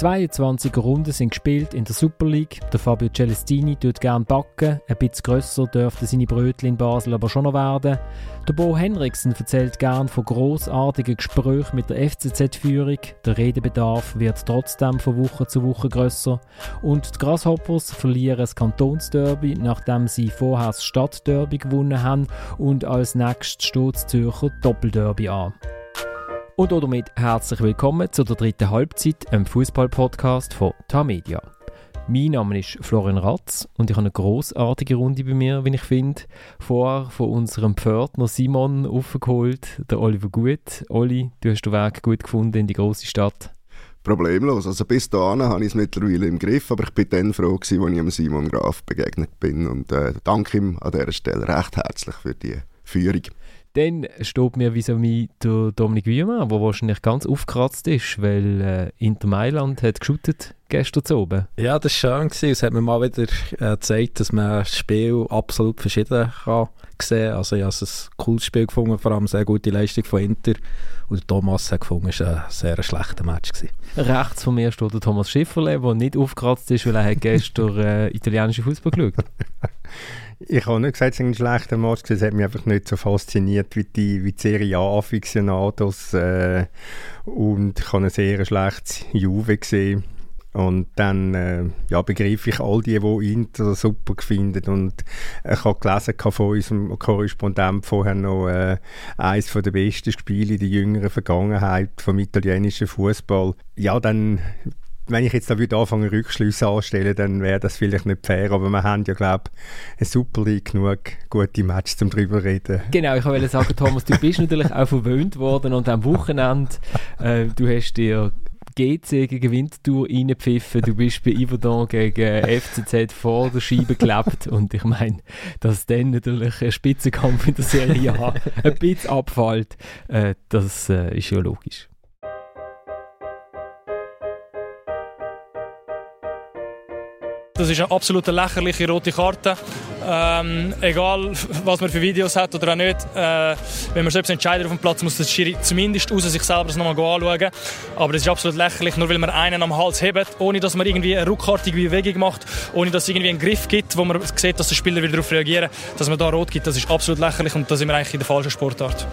22 Runden sind gespielt in der Super League. Der Fabio Celestini tut gern backen. Ein bisschen grösser dürften seine Brötchen in Basel aber schon noch werden. Der Bo Henriksen erzählt gern von großartigen Gesprächen mit der FCZ-Führung. Der Redebedarf wird trotzdem von Woche zu Woche grösser. Und die Grasshoppers verlieren das Kantonsderby, nachdem sie vorher das Stadtderby gewonnen haben. Und als nächstes steht das Zürcher Doppelderby an. Und damit herzlich willkommen zu der dritten Halbzeit, einem Fußball-Podcast von Tamedia. Mein Name ist Florian Ratz und ich habe eine großartige Runde bei mir, wie ich finde. Vorher von unserem Pförtner Simon aufgeholt, der Oliver Gut. Oli, du hast den Weg gut gefunden in die große Stadt. Problemlos. Also bis dahin habe ich es mittlerweile im Griff, aber ich bin dann froh gewesen, als ich Simon Graf begegnet bin und äh, danke ihm an dieser Stelle recht herzlich für die Führung. Dann steht mir vis-à-vis der Dominik Wiemann, der wahrscheinlich ganz aufgekratzt ist, weil äh, Inter Mailand hat geschootet gestern zu oben. Ja, das war schön. Gewesen. Es hat mir mal wieder äh, gezeigt, dass man das Spiel absolut verschieden kann sehen. Also ich habe ein cooles Spiel gefunden, vor allem eine sehr gute Leistung von Inter. Und Thomas hat gefunden, es war ein sehr schlechter Match. Gewesen. Rechts von mir steht der Thomas Schifferle, der nicht aufgekratzt ist, weil er hat gestern äh, italienischen Fußball geschaut Ich habe nicht gesagt, es war ein schlechter Match. Es hat mich einfach nicht so fasziniert wie die, wie die Serie A-Aficionados. Äh, und ich habe ein sehr schlechtes Juve gesehen. Und dann äh, ja, begriff ich all die, die Inter super finden. Und ich habe gelesen von unserem Korrespondent vorher noch äh, eines der besten Spiele in der jüngeren Vergangenheit vom italienischen Fußball. Ja, dann wenn ich jetzt da würde anfangen Rückschlüsse anstellen, dann wäre das vielleicht nicht fair, aber wir haben ja glaube ich eine Super League genug gute Matches zum drüber reden. Genau, ich wollte sagen, Thomas, du bist natürlich auch verwöhnt worden und am Wochenende äh, du hast dir GC gegen Winterthur reingepfiffen, du bist bei Iverdon gegen FCZ vor der Scheibe geklebt und ich meine, dass dann natürlich ein Spitzenkampf in der Serie A ein bisschen abfällt, äh, das äh, ist ja logisch. Das ist eine absolut lächerliche rote Karte. Ähm, egal, was man für Videos hat oder auch nicht, äh, wenn man selbst entscheidet auf dem Platz, muss der zumindest aus sich selber das nochmal anschauen. Aber es ist absolut lächerlich, nur weil man einen am Hals hebt, ohne dass man irgendwie eine ruckartige Bewegung macht, ohne dass es irgendwie einen Griff gibt, wo man sieht, dass der Spieler wieder darauf reagieren, dass man da rot gibt. Das ist absolut lächerlich und da sind wir eigentlich in der falschen Sportart.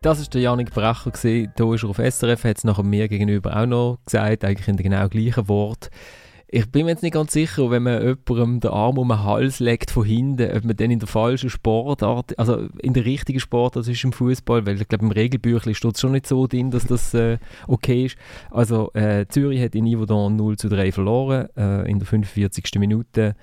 Das war der Janik Bracher. Hier ist er auf SRF, hat es nachher mir gegenüber auch noch gesagt, eigentlich in den genau gleichen Wort. Ich bin mir jetzt nicht ganz sicher, wenn man jemandem den Arm um den Hals legt von hinten, ob man dann in der falschen Sportart, also in der richtigen Sportart ist im Fußball, weil ich glaube im Regelbüchlein steht es schon nicht so drin, dass das äh, okay ist. Also äh, Zürich hat in Yverdon 0 zu 3 verloren äh, in der 45. Minute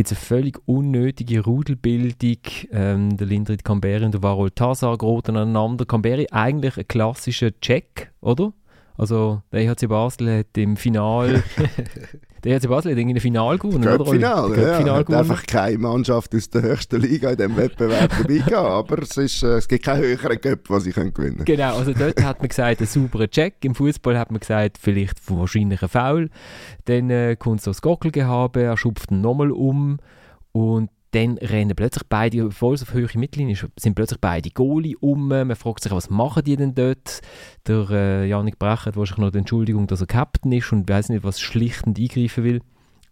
gibt es eine völlig unnötige Rudelbildung. Ähm, der Lindrit Camberi und der Varol Tazar geraten aneinander. Camberi eigentlich ein klassischer Check, oder? Also der EHC Basel hat im Final der EHC Basel hat irgendwie Final gewonnen, oder? Final, ja. Final gewonnen. einfach keine Mannschaft aus der höchsten Liga in diesem Wettbewerb dabei gehabt, aber es, ist, äh, es gibt keinen höheren Cup, was sie gewinnen können. Genau, also dort hat man gesagt, ein sauberer Check. Im Fußball hat man gesagt, vielleicht wahrscheinlich ein Foul. Dann äh, kommt so das Gockelgehabe, er schupft ihn nochmal um und dann rennen plötzlich beide, obwohl es auf höhere Mittellinie ist, sind plötzlich beide Goalie um. Man fragt sich, was machen die denn dort? Der äh, Janik Brecher hat wahrscheinlich noch die Entschuldigung, dass er Captain ist und weiß nicht, was schlichtend eingreifen will.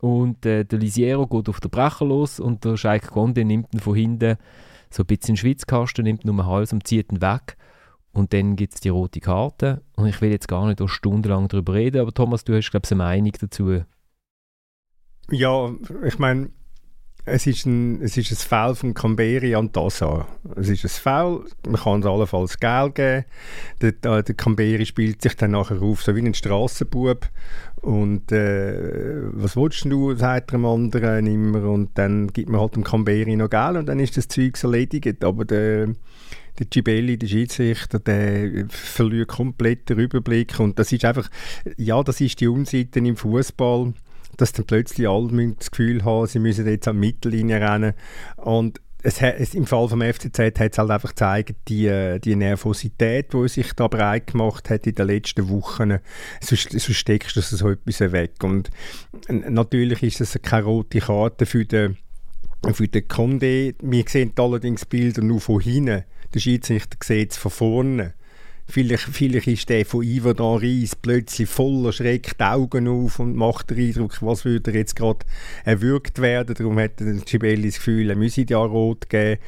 Und äh, der Lisiero geht auf den Brecher los und der Scheik Gonde nimmt ihn von hinten so ein bisschen Schwitzkasten, nimmt ihn um den Hals und zieht ihn weg. Und dann gibt es die rote Karte. Und ich will jetzt gar nicht stundenlang darüber reden, aber Thomas, du hast, glaube ich, eine Meinung dazu. Ja, ich meine, es ist ein, es ist ein Foul von Camberi an Tassa. Es ist ein Foul, man kann es allenfalls Geld geben. Der, der, der Camberi spielt sich dann nachher auf, so wie ein Strassenbub. Und äh, was willst du, sagt dem anderen immer. Und dann gibt man halt dem Camberi noch Geld und dann ist das Zeug erledigt. Aber der, der Gibelli, der Schiedsrichter, der verliert komplett den Überblick. Und das ist einfach, ja, das ist die Unseite im Fußball dass dann plötzlich alle das Gefühl haben, sie müssen jetzt an die Mittellinie rennen. Und es, es, im Fall vom FCZ hat es halt einfach gezeigt, die, die Nervosität, die sich da breit gemacht hat in den letzten Wochen, sonst, sonst steckst du so etwas weg. Und natürlich ist es keine rote Karte für den, für den Condé. Wir sehen allerdings Bilder nur von hinten. Der Schiedsrichter sieht es von vorne Vielleicht, vielleicht ist der von Ivan Reis plötzlich voller Schreck die Augen auf und macht den Eindruck, was würde jetzt gerade erwürgt werden. Darum hat Gibelli das Gefühl, er müsse ja rot geben.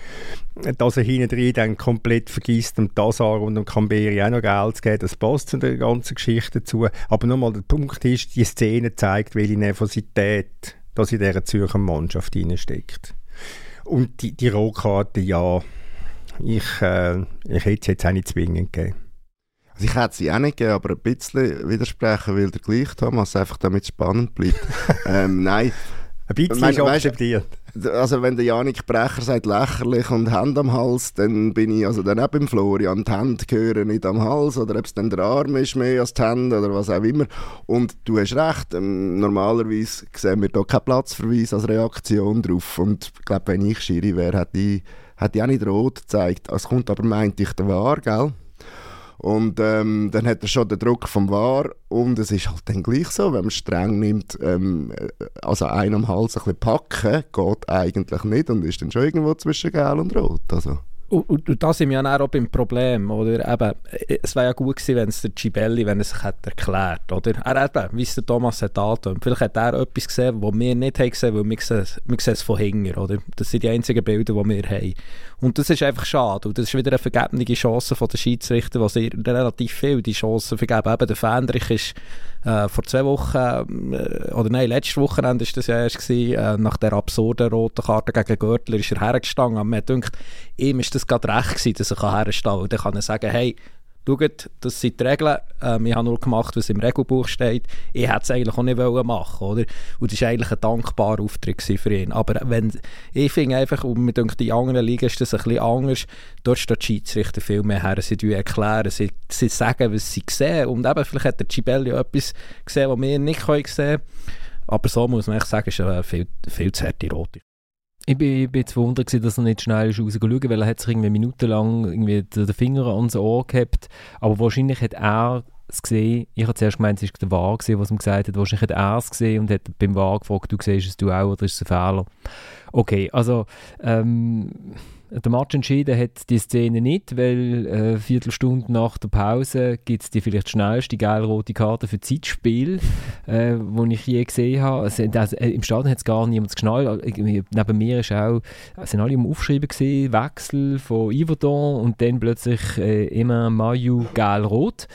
Dass er hinten drin dann komplett vergisst, dem Tazar und dem Camberi auch noch Geld zu geben, das passt zu der ganzen Geschichte dazu. Aber nochmal, der Punkt ist, die Szene zeigt, welche Nervosität das in dieser Zürcher Mannschaft steckt. Und die, die Rotkarte, ja, ich, äh, ich hätte es jetzt auch nicht zwingend gegeben. Also ich hätte sie auch nicht gegeben, aber ein bisschen widersprechen will der gleich, Thomas, einfach damit es spannend bleibt. ähm, nein. Ein bisschen ist akzeptiert. Also wenn der Janik Brecher sagt lächerlich und Hand am Hals, dann bin ich also dann auch beim Florian. Die Hände gehören nicht am Hals oder ob es dann der Arm ist mehr als die Hände oder was auch immer. Und du hast recht, ähm, normalerweise sehen wir da keinen Platzverweis als Reaktion drauf. Und ich glaube, wenn ich Schiri wäre, hätte ich, hätte ich auch nicht rot gezeigt. Es kommt aber, meinte ich, der Wahr, gell? Und ähm, dann hat er schon den Druck vom War und es ist halt dann gleich so, wenn man streng nimmt, ähm, also einen am Hals ein bisschen packen, geht eigentlich nicht und ist dann schon irgendwo zwischen Gel und Rot. Also. Und, und, da sind wir ja auch beim Problem, oder? Eben, es wäre ja gut gewesen, wenn es der Gibelli, wenn er sich hätte erklärt, oder? Er eben, wie es der Thomas hat angetönt. Vielleicht hat er etwas gesehen, was wir nicht haben gesehen, weil wir sehen, wir sehen es von hinten, oder? Das sind die einzigen Bilder, die wir haben. Und das ist einfach schade. Und das ist wieder eine vergebene Chance von den Schiedsrichtern, die relativ viel die Chancen vergeben. Eben der Fendrich ist äh, vor zwei Wochen, äh, oder nein, letztes Wochenende war das ja erst, gewesen, äh, nach der absurden roten Karte gegen Görtler ist er hergestanden. Man denkt, ihm ist das gerade recht gewesen, dass er herstehen kann. Und dann kann er sagen, hey, schaut, das sind die Regeln, ähm, ich habe nur gemacht, was im Regelbuch steht, ich hätte es eigentlich auch nicht wollen machen oder? Und das war eigentlich ein dankbarer Auftritt für ihn. Aber wenn, ich finde einfach, und mir denke, die anderen Ligen ist das ein bisschen anders, dort steht die Schiedsrichter viel mehr her, sie erklären, sie, sie sagen, was sie sehen und eben, vielleicht hat der Cibelli etwas gesehen, was wir nicht sehen können, aber so muss man echt sagen, ist eine viel, viel zu harte Rote. Ich bin, ich bin verwundert, dass er nicht schnell rausgeschaut hat, weil er hat sich irgendwie minutenlang irgendwie den Finger ans Ohr gehabt. Aber wahrscheinlich hat er es gesehen. Ich habe zuerst gemeint, es war der Wahr, was ihm gesagt hat. Wahrscheinlich hat er es gesehen und hat beim Wahr gefragt, du siehst es du auch oder ist es ein Fehler? Okay, also ähm, der Match entschieden hat die Szene nicht, weil äh, eine Viertelstunde nach der Pause gibt es die vielleicht schnellste geil-rote Karte für Zeitspiel, äh, die ich je gesehen habe. Also, also, Im Stadion hat es gar niemand geschnallt. Neben mir ist auch, sind alle im Aufschreiben gesehen, Wechsel von Yverdon und dann plötzlich äh, immer Mayu geil-rot.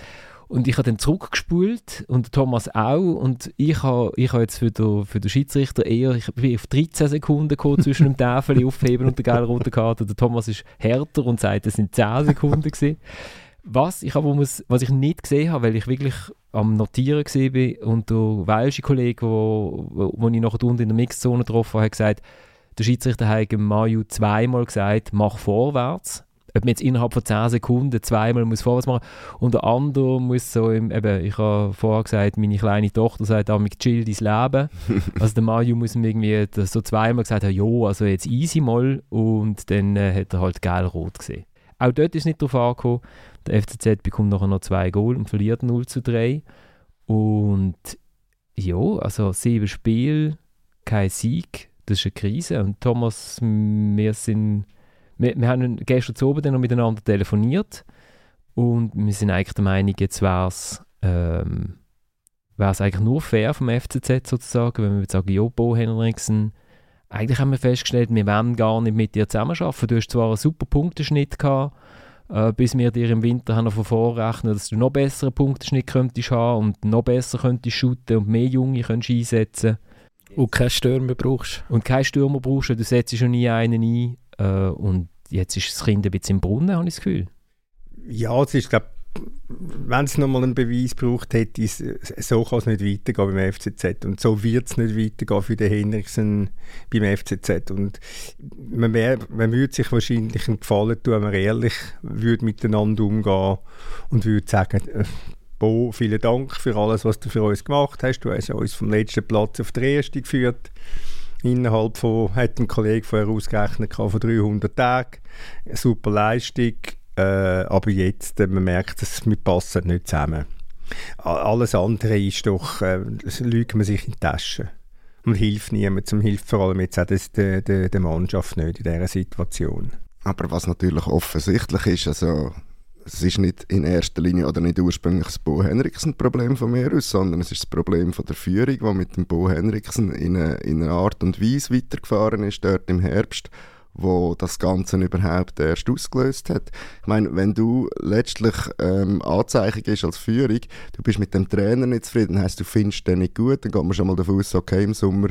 Und ich habe dann zurückgespult und Thomas auch. Und ich habe ich ha jetzt für den, für den Schiedsrichter eher, ich bin auf 13 Sekunden gekommen zwischen dem Tafel aufheben und der gelb-roten Karte. Der Thomas ist härter und sagt, es sind 10 Sekunden gewesen. Was ich aber muss, was ich nicht gesehen habe, weil ich wirklich am Notieren war und der welsche Kollege, wo, wo, ich nachher unten in der Mixzone getroffen habe, hat gesagt, der Schiedsrichter hat im Maju zweimal gesagt, mach vorwärts ob man jetzt innerhalb von 10 Sekunden zweimal muss vorwärts machen und der andere muss so, im, eben, ich habe vorher gesagt, meine kleine Tochter sagt mit chill dein Leben. also der Mario muss mir irgendwie so zweimal gesagt haben, jo, also jetzt easy mal. Und dann äh, hat er halt geil-rot gesehen. Auch dort ist nicht darauf angekommen, der FCZ bekommt nachher noch zwei Goal und verliert 0 zu 3 und ja, also sieben Spiele, kein Sieg, das ist eine Krise. Und Thomas, wir sind wir, wir haben gestern zu oben noch miteinander telefoniert und wir sind eigentlich der Meinung, jetzt wäre es ähm, eigentlich nur fair vom FCZ sozusagen, wenn wir jetzt sagen, ja, Bo Henriksen, eigentlich haben wir festgestellt, wir wollen gar nicht mit dir zusammenarbeiten. Du hast zwar einen super Punkteschnitt gehabt, äh, bis wir dir im Winter haben vorrechnen, dass du noch besseren Punkteschnitt könntest haben und noch besser könntest shooten und mehr Junge könntest einsetzen. Und keinen Stürmer brauchst. Und keinen Stürmer brauchst, du setzt schon nie einen ein. Äh, und jetzt ist das Kind ein bisschen im Brunnen, habe ich das Gefühl. Ja, es ist, glaube wenn es nochmal einen Beweis braucht, hätte so kann es nicht weitergehen beim FCZ und so wird es nicht weitergehen für den Henriksen beim FCZ und man, wär, man würde sich wahrscheinlich einen Gefallen tun, wenn man ehrlich würde miteinander umgehen und würde sagen, äh, Bo, vielen Dank für alles, was du für uns gemacht hast, du hast uns vom letzten Platz auf den ersten geführt innerhalb von, hat ein Kollege vorher ausgerechnet, von 300 Tagen. Super Leistung, äh, aber jetzt, äh, man merkt, dass wir passen nicht zusammen. Alles andere ist doch, äh, lügt man sich in die Tasche. Und hilft niemandem, hilft vor allem jetzt auch der, der, der Mannschaft nicht in dieser Situation. Aber was natürlich offensichtlich ist, also es ist nicht in erster Linie oder nicht ursprünglich das Bo Henriksen Problem von mir aus, sondern es ist das Problem von der Führung, die mit dem Bo Henriksen in eine, in eine Art und Weise weitergefahren ist, dort im Herbst, wo das Ganze überhaupt erst ausgelöst hat. Ich meine, wenn du letztlich ähm, Anzeichen ist als Führung, du bist mit dem Trainer nicht zufrieden, heißt du findest den nicht gut, dann geht man schon mal davon aus, okay, im Sommer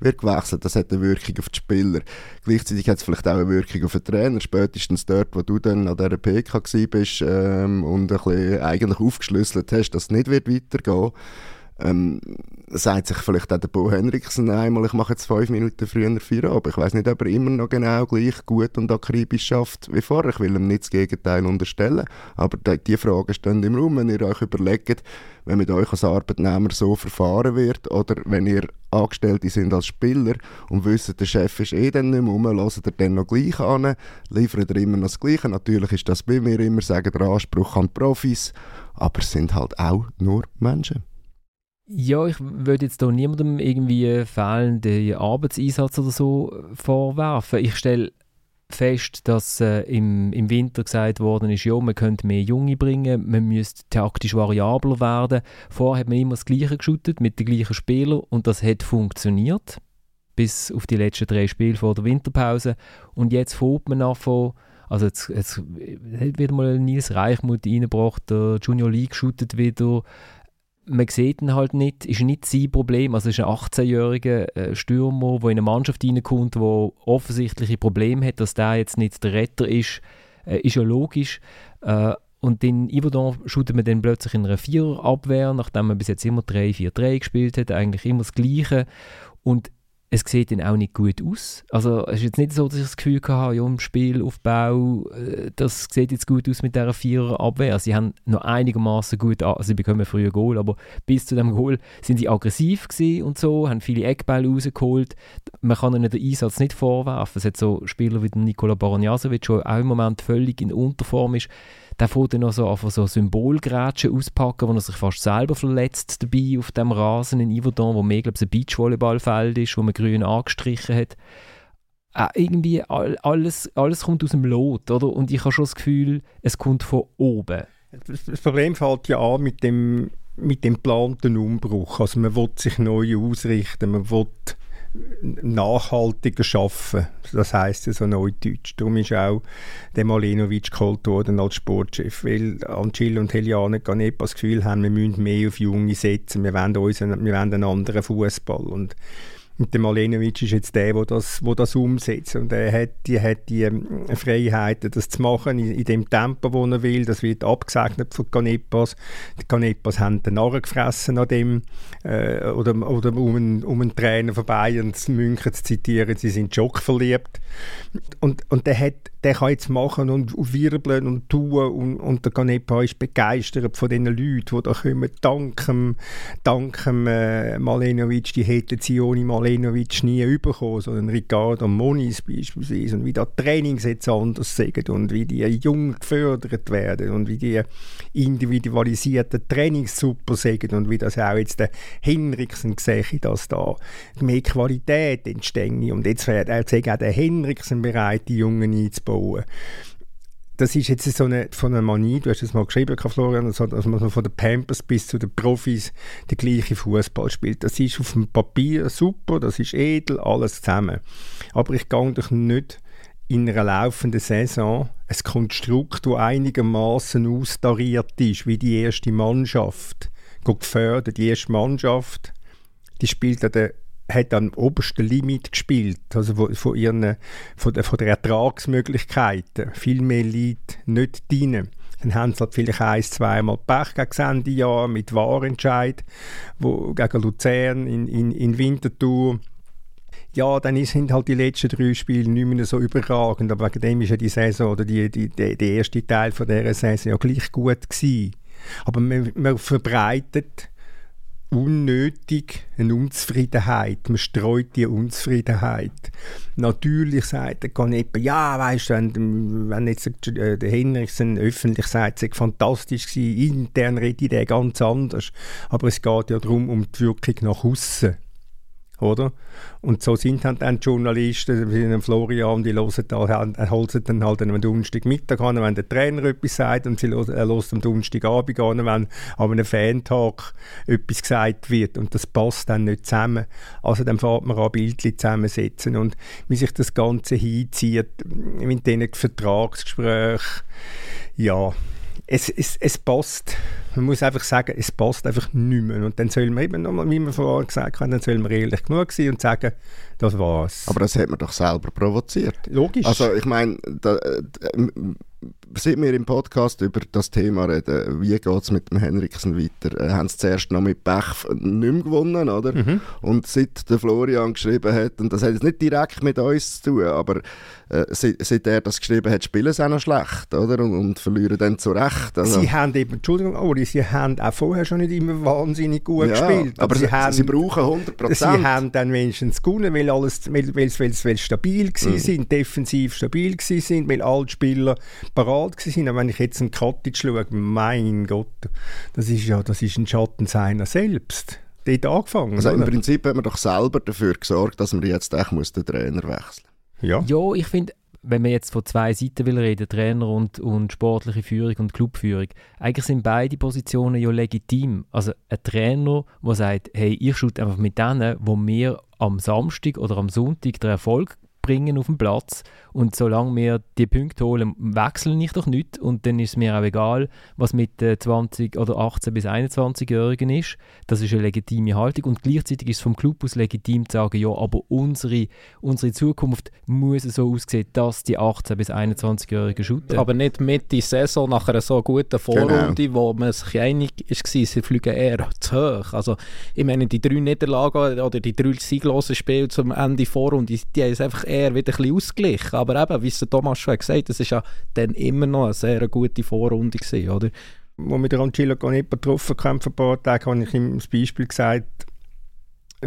wird gewechselt. Das hat eine Wirkung auf die Spieler. Gleichzeitig hat es vielleicht auch eine Wirkung auf den Trainer. Spätestens dort, wo du dann an dieser PK bist ähm, und ein bisschen eigentlich aufgeschlüsselt hast, dass es nicht wird weitergehen wird, ähm, sagt sich vielleicht auch der Bo Henriksen einmal, ich mache jetzt fünf Minuten früher Feierabend. Ich weiß nicht, ob er immer noch genau gleich gut und akribisch schafft wie vorher. Ich will ihm nicht das Gegenteil unterstellen, aber die, Fragen stehen im Raum, wenn ihr euch überlegt, wenn mit euch als Arbeitnehmer so verfahren wird oder wenn ihr Angestellte sind als Spieler und wisst, der Chef ist eh dann nicht mehr rum, hört ihr dann noch gleich an, liefert er immer noch das Gleiche. Natürlich ist das bei mir immer, sagen der Anspruch an die Profis, aber es sind halt auch nur Menschen. Ja, ich würde jetzt hier niemandem irgendwie fehlenden Arbeitseinsatz oder so vorwerfen. Ich stelle fest, dass äh, im, im Winter gesagt worden ist, ja, man könnte mehr Junge bringen, man müsste taktisch variabler werden. Vorher hat man immer das Gleiche geschüttet mit den gleichen Spielern und das hat funktioniert bis auf die letzten drei Spiele vor der Winterpause. Und jetzt fährt man davon, also jetzt, jetzt wird mal Nils Reichmuth reingebracht, der Junior League shootet wieder, man sieht ihn halt nicht, ist nicht sein Problem. Also ist ein 18-jähriger äh, Stürmer, der in eine Mannschaft reinkommt, der offensichtliche Probleme hat, dass der jetzt nicht der Retter ist, äh, ist ja logisch. Äh, und den Iverdon shootet man dann plötzlich in einer Viererabwehr, nachdem man bis jetzt immer 3-4-3 gespielt hat, eigentlich immer das Gleiche. Und es sieht dann auch nicht gut aus. Also es ist jetzt nicht so, dass ich das Gefühl hatte, ja, im Spielaufbau, äh, das sieht jetzt gut aus mit dieser Vierer-Abwehr. Sie haben noch einigermaßen gut, also sie bekommen früher Goal, aber bis zu dem Goal sind sie aggressiv und so, haben viele Eckbälle rausgeholt. Man kann ihnen den Einsatz nicht vorwerfen. Es hat so Spieler wie Nikola Baranjasovic, der auch im Moment völlig in Unterform ist, der fährt dann noch so einfach so Symbolgrätschen auspacken, wo er sich fast selber verletzt dabei auf dem Rasen in Yverdon, wo mehr, glaube ich, ein Beachvolleyballfeld ist, wo man grün angestrichen hat. Äh, irgendwie all, alles, alles kommt aus dem Lot, oder? Und ich habe schon das Gefühl, es kommt von oben. Das Problem fällt ja an mit dem, mit dem geplanten Umbruch. Also man will sich neu ausrichten, man will nachhaltiger schaffen. Das heißt ja so neudeutsch. Darum ist auch der Malenovic geholt worden als Sportchef, weil Angelo und Heliane gar nicht das Gefühl haben, wir müssen mehr auf Junge setzen, wir wollen, unseren, wir wollen einen anderen Fußball. Und und der Malenovic ist jetzt der, der das, wo das umsetzt. Und er hat die, hat die ähm, Freiheiten, das zu machen in, in dem Tempo, wo er will. Das wird abgesegnet von Canepas. Die Canepas haben den Narren gefressen an dem, äh, oder, oder um, einen, um einen Trainer von Bayern zu München zu zitieren, sie sind Jock verliebt. Und, und der, hat, der kann jetzt machen und wirbeln und tun und, und der Canepa ist begeistert von den Leuten, die da kommen, dank dem, dank dem äh, Malenovic, die hätten sie ohne Malenovic Malenovic nie bekommen, sondern Ricardo Moniz beispielsweise. Und wie da Trainings jetzt anders sind und wie die jung gefördert werden und wie die individualisierten Trainings super sind und wie das auch jetzt der Henriksen sehe, dass da mehr Qualität entsteht und jetzt wäre auch der Henriksen bereit, die Jungen einzubauen das ist jetzt so eine, von einer Manie, du hast es mal geschrieben, Florian, also, dass man von den Pampers bis zu den Profis den gleichen Fußball spielt. Das ist auf dem Papier super, das ist edel, alles zusammen. Aber ich gehe doch nicht in einer laufenden Saison ein Konstrukt, das einigermaßen austariert ist, wie die erste Mannschaft, gefördert. Die erste Mannschaft, die spielt an der hat am obersten Limit gespielt, also von, ihren, von, der, von der Ertragsmöglichkeiten. Viel mehr liegt nicht drin. Dann haben sie halt vielleicht ein, zweimal Pech gegen Ende Jahr mit Wahrentscheid, wo, gegen Luzern in, in, in Winterthur. Ja, dann sind halt die letzten drei Spiele nicht mehr so überragend, aber wegen dem ist ja die Saison oder die, die, die, der erste Teil von dieser Saison ja gleich gut gewesen. Aber man, man verbreitet unnötig eine Unzufriedenheit. Man streut die Unzufriedenheit. Natürlich sagt der Canepa, ja, weißt du, wenn, wenn jetzt der Henriksen öffentlich sagt, es fantastisch gewesen, intern redet der ganz anders. Aber es geht ja darum, um die Wirkung nach außen. Oder? Und so sind dann die Journalisten, wie Florian, die hören da, holen dann halt am Donnerstagmittag an, wenn der Trainer etwas sagt und sie hören, hört am Donnerstagabend an, wenn an einem Fantag etwas gesagt wird und das passt dann nicht zusammen. Also dann fährt man an Bildchen zusammensetzen und wie sich das Ganze hinzieht mit diesen Vertragsgesprächen, ja, es, es, es passt. Man muss einfach sagen, es passt einfach nicht mehr. Und dann soll man eben nochmal, wie wir vorher gesagt haben, dann soll man ehrlich genug sein und sagen, das war's. Aber das hat man doch selber provoziert. Logisch. Also ich meine, äh, seit wir im Podcast über das Thema reden, wie geht es mit dem Henriksen weiter, äh, haben sie zuerst noch mit Pech nicht mehr gewonnen, oder? Mhm. Und seit der Florian geschrieben hat, und das hat jetzt nicht direkt mit uns zu tun, aber äh, seit, seit, er das geschrieben hat, spielen sie auch noch schlecht, oder? Und, und verlieren dann zu Recht. Also. Sie haben eben, Entschuldigung, Ori, sie haben auch vorher schon nicht immer wahnsinnig gut ja, gespielt. Aber, sie, haben, sie brauchen 100%. Sie haben dann wenigstens gewonnen, weil alles, weil, weil, weil, weil stabil mhm. sind, defensiv stabil sind, weil alle Spieler parat sind. Aber wenn ich jetzt einen Cottage schaue, mein Gott, das ist ja das ist ein Schatten seiner selbst. Dort angefangen. Also im Prinzip hat man doch selber dafür gesorgt, dass man jetzt echt muss den Trainer wechseln Ja, ja ich finde, wenn man jetzt von zwei Seiten will reden, Trainer und, und sportliche Führung und Clubführung, eigentlich sind beide Positionen ja legitim. Also ein Trainer, der sagt, hey, ich schaue einfach mit denen, wo mir am Samstag oder am Sonntag der Erfolg bringen auf dem Platz und solange wir die Punkte holen, wechseln ich doch nicht und dann ist es mir auch egal, was mit äh, 20 oder 18 bis 21-Jährigen ist. Das ist eine legitime Haltung und gleichzeitig ist es vom Club aus legitim zu sagen, ja, aber unsere, unsere Zukunft muss so aussehen, dass die 18 bis 21-Jährigen shooten. Aber nicht mit der Saison nach einer so guten Vorrunde, genau. wo man sich einig ist, sie fliegen eher zu hoch. Also ich meine, die drei Niederlagen oder die drei sieglosen Spiele zum Ende Vorrunde, die, die haben es einfach eher wieder ein bisschen ausgeglichen aber eben, wie es Thomas schon gesagt hat, das war ja dann immer noch eine sehr gute Vorrunde gewesen, oder? Wo wir den Angelo Canepa getroffen haben vor ein paar Tagen, habe ich ihm das Beispiel gesagt,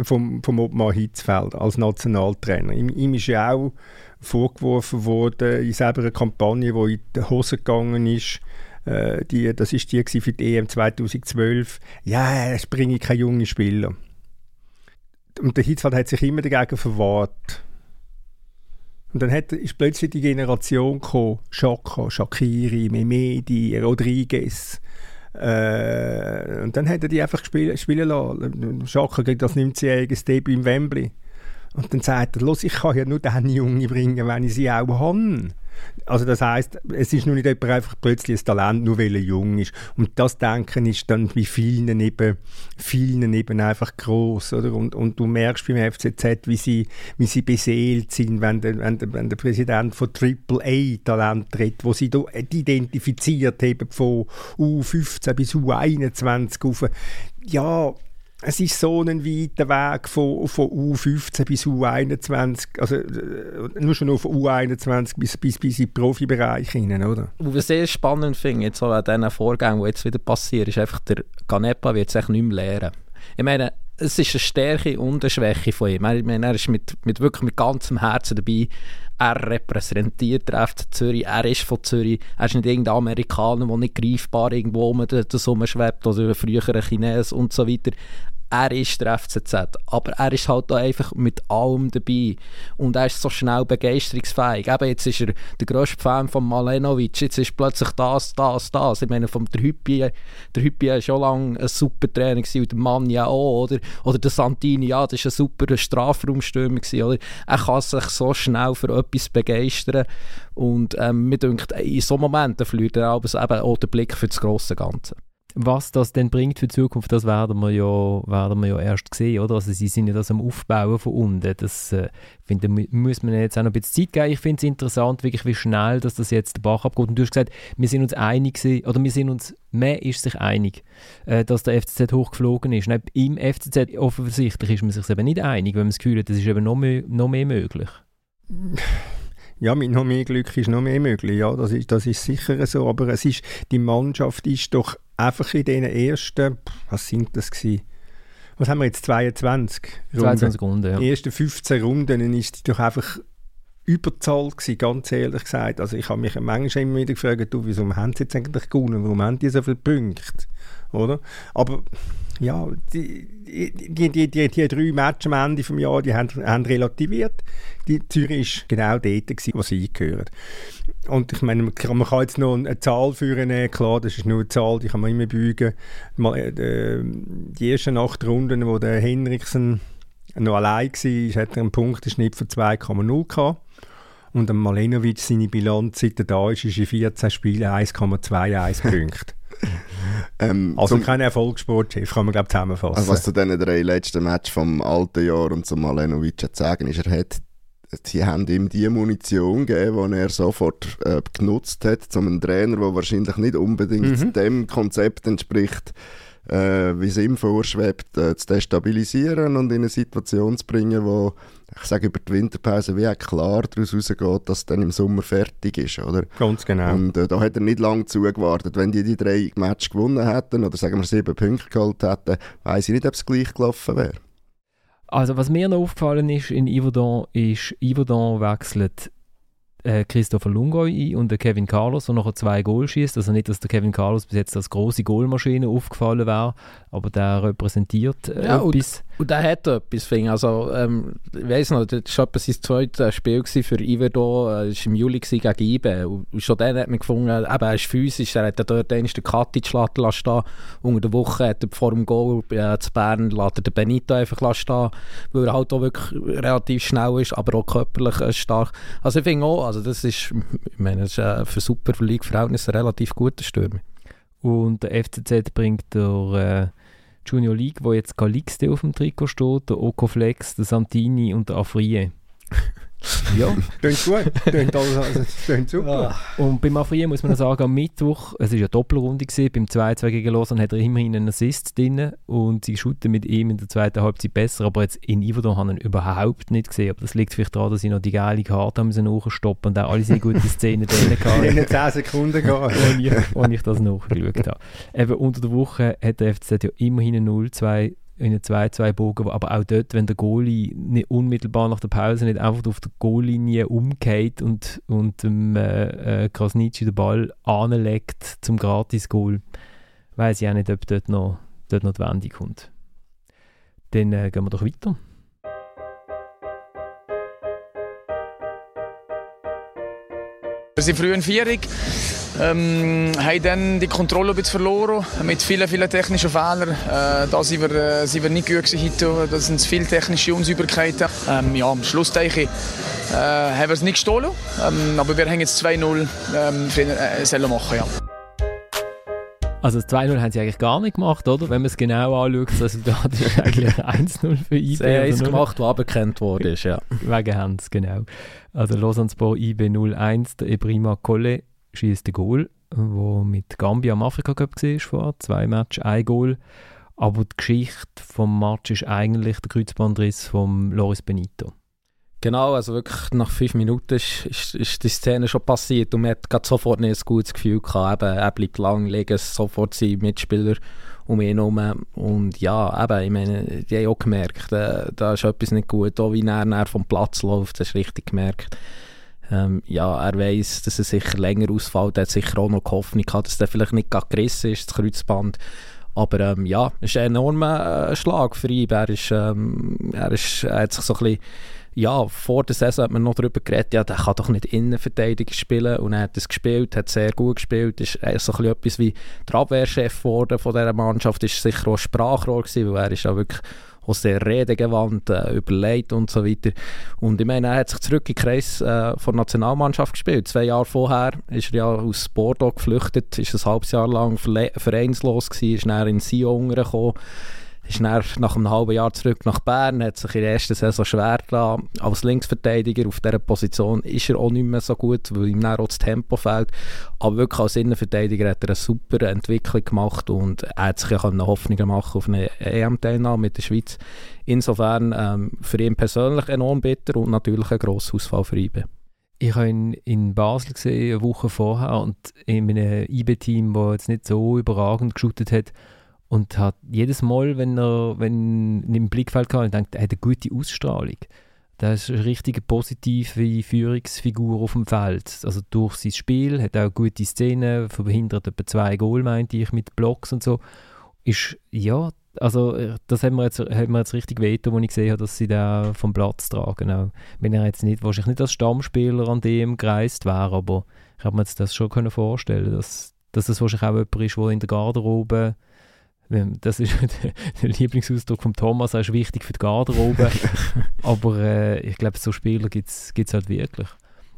vom, vom Ottmar Hitzfeld als Nationaltrainer. Ihm, ihm ist ja auch vorgeworfen worden, in selber einer Kampagne, die in die Hose gegangen ist, äh, die, das ist die für die EM 2012, ja, es bringe keine jungen Spieler. Und der Hitzfeld hat sich immer dagegen verwahrt. Und dann hat, ist plötzlich die Generation gekommen, Schaka, Shakiri, Memedi, Rodriguez. Äh, und dann hat er die einfach spielen, spielen lassen. Schaka gegen das 19-jährige Debüt im Wembley. Und dann sagt er, los, ich kann ja nur den Junge bringen, wenn ich sie auch habe. Also das heißt, es ist nur nicht jemand einfach plötzlich ein Talent, nur weil er jung ist. Und das Denken ist dann bei vielen eben, vielen eben einfach groß, oder? Und, und du merkst beim FCZ, wie sie, wie sie beseelt sind, wenn der, wenn der, wenn der Präsident von AAA Talent tritt, wo sie identifiziert haben von U15 bis U21 auf. Ja, es ist so ein weiter Weg von, von U15 bis U21, also äh, nur schon auf U21 bis, bis, bis in den Profibereich hinein, oder? Was ich sehr spannend finde, jetzt auch an diesen Vorgängen, die jetzt wieder passieren, ist einfach, der Canepa wird sich nicht mehr lehren. Ich meine, es ist eine Stärke und eine Schwäche von ihm. Ich meine, er ist mit, mit wirklich mit ganzem Herzen dabei. Er repräsentiert den FC Zürich, er ist von Zürich, er ist nicht irgendein Amerikaner, der nicht greifbar irgendwo um den Sommer schwebt oder ein früherer Chines und so weiter er ist der FCZ, aber er ist halt da einfach mit allem dabei und er ist so schnell begeisterungsfähig. Eben, jetzt ist er der grösste Fan von Malenovic, jetzt ist plötzlich das, das, das. Ich meine, vom der Hüppi, war schon lange ein super Trainer und der Mann ja auch, oder, oder der Santini, ja, das war ein super Strafraumstürmer oder? Er kann sich so schnell für etwas begeistern und ähm, mir denkt, in so Momenten verliert er aber eben auch den Blick für das grosse Ganze was das denn bringt für die Zukunft, das werden wir ja, werden wir ja erst sehen, oder? Also sie sind ja das am Aufbauen von unten. Das äh, finde, muss man jetzt auch noch ein bisschen Zeit geben. Ich finde es interessant, wirklich, wie schnell dass das jetzt der Bach abgeht. Und du hast gesagt, wir sind uns einig, oder wir sind uns, mehr ist sich einig, äh, dass der FCZ hochgeflogen ist. Nein, Im FCZ offensichtlich ist man sich eben nicht einig, wenn man das Gefühl hat, das ist eben noch mehr, noch mehr möglich. Ja, mit noch mehr Glück ist noch mehr möglich. Ja, das ist, das ist sicher so. Aber es ist, die Mannschaft ist doch einfach in den ersten, was sind das gewesen? Was haben wir jetzt, 22 Runden? 22 Runden, ja. Die ersten 15 Runden ist die doch einfach Überzahl gewesen, ganz ehrlich gesagt. Also ich habe mich manchmal immer wieder gefragt, du, wieso haben sie jetzt eigentlich gewonnen? Warum haben die so viele Punkte? Oder? Aber ja, die, die, die, die, die drei Matches am Ende des Jahres, haben, haben relativiert. Die Zürich war genau dort, gewesen, wo sie gehören. Und ich meine, man kann jetzt noch eine Zahl führen, klar, das ist nur eine Zahl, die kann man immer beugen. Mal, äh, die ersten acht Runden, wo der Henriksen noch allein war, hat er einen Punktenschnitt von 2,0 gehabt. Und Malenovic seine Bilanz, seit er da ist, ist in 14 Spielen 1,21 Punkte. ähm, also zum, kein Erfolgssportchef, kann man glaube zusammenfassen. Also was zu diesen drei letzten Matches vom alten Jahr und zum Malenovic zu sagen ist, er hat sie haben ihm die Munition gegeben, die er sofort äh, genutzt hat, zum einen Trainer, der wahrscheinlich nicht unbedingt mhm. dem Konzept entspricht, äh, wie es ihm vorschwebt, äh, zu destabilisieren und in eine Situation zu bringen, wo ich sage über die Winterpause wie auch klar daraus herausgeht, dass es dann im Sommer fertig ist, oder? Ganz genau. Und äh, da hat er nicht lange zugewartet. Wenn die die drei Matches gewonnen hätten oder sagen wir sieben Punkte geholt hätten, weiß ich nicht, ob es gleich gelaufen wäre. Also was mir noch aufgefallen ist in Yverdon, ist, Yverdon wechselt äh, Christopher Lungoy ein und der Kevin Carlos, der noch zwei Goal schießt. Also nicht, dass der Kevin Carlos bis jetzt als große Goalmaschine aufgefallen wäre, aber der repräsentiert äh, ja, etwas. Und, der hat etwas, finde. Also, ähm, ich weiss noch, das war sein zweites Spiel für Iverdo, äh, das war im Juli gegen IBE. Und schon dann hat man gefunden, eben, er ist physisch, er hat dort den Katic stehen Unter der Woche hat er vor dem Goal äh, zu Bern er den Benito einfach stehen, weil er halt auch wirklich relativ schnell ist, aber auch körperlich äh, stark. Also ich finde auch, also das ist, ich meine, das ist äh, für Super League-Verhältnisse relativ guter Stürmer. Und der FCZ bringt der äh, Junior League, wo jetzt Calixte auf dem Trikot steht, der Okoflex, der Santini und der Afrie. Ja. Klingt gut. Klingt, alles, also, super. Ah. Und beim Afrien muss man sagen, am Mittwoch, es war eine Doppelrunde, gewesen, beim 2-2 gegen Lausanne hat er immerhin einen Assist drin und sie shooten mit ihm in der zweiten Halbzeit besser, aber jetzt in Iverdon haben ihn überhaupt nicht gesehen. Aber das liegt vielleicht daran, dass sie noch die geile Karte haben nachstoppen und auch alle sehr gute Szenen drin hatten. In 10 Sekunden gehen. Als ich, ich das nachgeschaut habe. Eben unter der Woche hat der FCZ ja immerhin 0-2 in einen 2-2-Bogen, aber auch dort, wenn der Goalie nicht unmittelbar nach der Pause nicht einfach auf der Goallinie umgeht und, und dem äh, äh, Krasnitschi den Ball anlegt zum Gratis-Goal, weiß ich auch nicht, ob dort noch, dort noch die Wende kommt. Dann äh, gehen wir doch weiter. Wir sind früh in Vierung. Ähm, haben dann die Kontrolle ein bisschen verloren mit vielen, vielen technischen Fehlern. Äh, da sind wir, äh, sind wir nicht gut heute. Das sind viele technische Unsauberkeiten. Ähm, ja, am Schluss denke ich, äh, haben wir es nicht gestohlen. Ähm, aber wir haben jetzt 2-0 ähm, äh, machen. Ja. Also das 2-0 haben sie eigentlich gar nicht gemacht, oder? Wenn man es genau anschaut, das Resultat ist eigentlich 1-0 für IB. Sie haben es gemacht, was aberkannt wurde, ja. Wegen Hans, genau. Also Lausanne-Sport IB 0-1, der Ebrima Kolle schießt ein Goal, wo mit Gambia am Afrika Cup war vor zwei Matches, ein Goal. Aber die Geschichte vom Match ist eigentlich der Kreuzbandriss von Loris Benito. Genau, also wirklich nach fünf Minuten ist, ist, ist die Szene schon passiert und man hat sofort nicht ein gutes Gefühl gehabt. Eben, er bleibt lang liegen, sofort seine Mitspieler um ihn herum. Und ja, eben, ich meine, die haben auch gemerkt, äh, da ist etwas nicht gut. Auch wie er, er vom Platz läuft, das ist richtig gemerkt. Ähm, ja, er weiß, dass er sicher länger ausfällt. Er hat sicher auch noch die Hoffnung gehabt, dass er vielleicht nicht gerade gerissen ist, das Kreuzband. Aber ähm, ja, es ist ein enormer äh, Schlag für ihn. Er, ist, ähm, er, ist, er hat sich so ein bisschen ja, vor der Saison hat man noch darüber geredet, ja, der kann doch nicht Innenverteidiger spielen und er hat es gespielt, hat sehr gut gespielt, ist äh, so ein bisschen etwas wie der Abwehrchef geworden von dieser Mannschaft, ist sicher auch ein Sprachrohr gewesen, weil er ist ja wirklich auch sehr redegewandt, äh, überlegt und so weiter. Und ich meine, er hat sich zurück in den Kreis äh, von der Nationalmannschaft gespielt. Zwei Jahre vorher ist er ja aus Bordeaux geflüchtet, ist ein halbes Jahr lang vereinslos gewesen, ist dann in Sion gekommen ist nach einem halben Jahr zurück nach Bern, hat sich in der ersten Saison schwer getan. Als Linksverteidiger auf dieser Position ist er auch nicht mehr so gut, weil ihm auch das Tempo fehlt. Aber wirklich als Innenverteidiger hat er eine super Entwicklung gemacht und er hat sich ja Hoffnungen machen auf eine EM-Teilnahme mit der Schweiz. Insofern ähm, für ihn persönlich enorm bitter und natürlich ein grosser Ausfall für IBE. Ich habe ihn in Basel gesehen, eine Woche vorher, und in einem IB-Team, das jetzt nicht so überragend geschootet hat, und hat jedes Mal, wenn er wenn im Blickfeld kam, dachte, er hat eine gute Ausstrahlung. Er ist eine richtige positive Führungsfigur auf dem Feld. Also durch sein Spiel, hat auch gute Szenen, verhindert etwa zwei Goal, meinte ich, mit Blocks und so. Ist, ja, also das hat mir jetzt, hat mir jetzt richtig wehgetan, als ich gesehen habe, dass sie da vom Platz tragen. Auch wenn er jetzt nicht, wahrscheinlich nicht als Stammspieler an dem gereist wäre, aber ich habe mir jetzt das schon können vorstellen, dass, dass das wahrscheinlich auch jemand ist, der in der Garderobe das ist der Lieblingsausdruck von Thomas, er ist wichtig für die Garderobe. aber äh, ich glaube, so Spieler gibt es halt wirklich.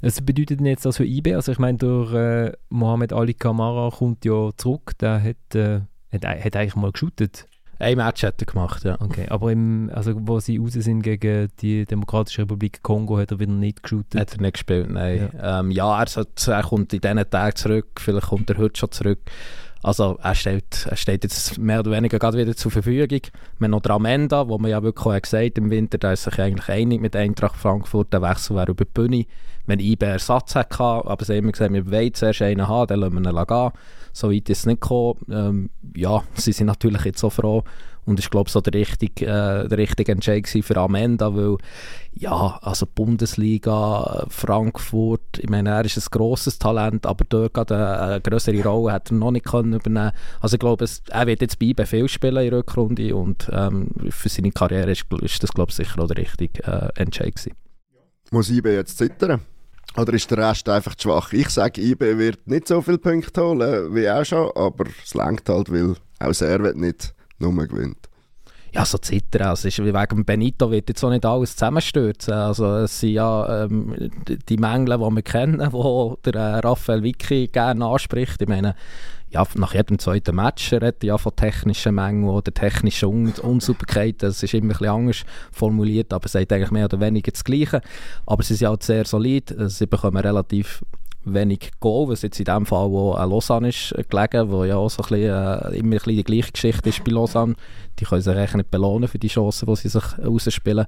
Was bedeutet denn jetzt das für IB? Also ich meine, durch äh, Mohamed Ali Kamara kommt ja zurück, der hat, äh, hat, hat eigentlich mal geshootet. Ein Match hat er gemacht, ja. Okay, aber im, also, wo sie raus sind gegen die Demokratische Republik Kongo, hat er wieder nicht geshootet? Hat er nicht gespielt, nein. Ja, ähm, ja er, er kommt in diesen Tagen zurück, vielleicht kommt er heute schon zurück. Also er steht, er steht jetzt mehr oder weniger gerade wieder zur Verfügung. Wir haben noch Dramenda, wo man ja wirklich auch gesagt im Winter, da ist sich eigentlich einig mit Eintracht Frankfurt, der Wechsel wäre über die Bühne. Wenn IB Ersatz hatte, aber sie haben immer gesagt, wir wollen zuerst einen haben, dann lassen wir ihn gehen. So weit ist es nicht gekommen. Ähm, ja, sie sind natürlich jetzt so froh, und ich glaube so der richtige, äh, der richtige Entscheid für Amenda, weil ja, also Bundesliga, Frankfurt, ich meine, er ist ein grosses Talent, aber dort gerade eine, eine größere Rolle hat er noch nicht können übernehmen Also ich glaube, es, er wird jetzt bei viel spielen in der Rückrunde und ähm, für seine Karriere ist, ist das glaube ich sicher auch der richtige äh, Entscheid. Muss IB jetzt zittern? Oder ist der Rest einfach zu schwach? Ich sage, IB wird nicht so viele Punkte holen wie auch schon, aber es lenkt halt, weil auch Servet nicht nur gewinnt. Ja, so zittern. Also ist, wegen Benito wird jetzt auch nicht alles zusammenstürzen. Also es sind ja ähm, die Mängel, die wir kennen, die der äh, Raphael Vicky gerne anspricht. Ich meine, ja, nach jedem zweiten Match redet ja von technischen Mängeln oder technischen Un Unsauberkeiten. Das ist immer ein bisschen anders formuliert, aber es sagt eigentlich mehr oder weniger das Gleiche. Aber sie sind halt sehr solid. Sie bekommen relativ wenig Goal, was jetzt in dem Fall wo an Lausanne ist äh, gelegen, wo ja auch so ein bisschen, äh, immer ein die gleiche Geschichte ist bei Lausanne. Die können sich eigentlich nicht belohnen für die Chancen, die sie sich rausspielen.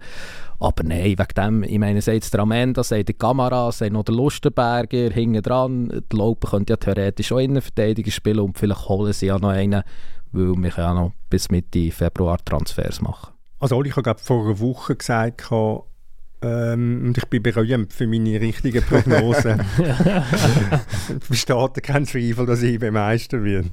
Aber nein, wegen dem, ich meine, sagt jetzt der Amanda, sagt der Kamera, sagt noch der Lustenberger, hinten dran, die Laupen können ja theoretisch auch Innenverteidiger spielen und vielleicht holen sie ja noch einen, weil wir ja noch bis Mitte Februar Transfers machen. Also ich habe vor einer Woche gesagt, ähm, und ich bin berühmt für meine richtigen Prognosen. Besteht kein Zweifel, dass ich Meister wird.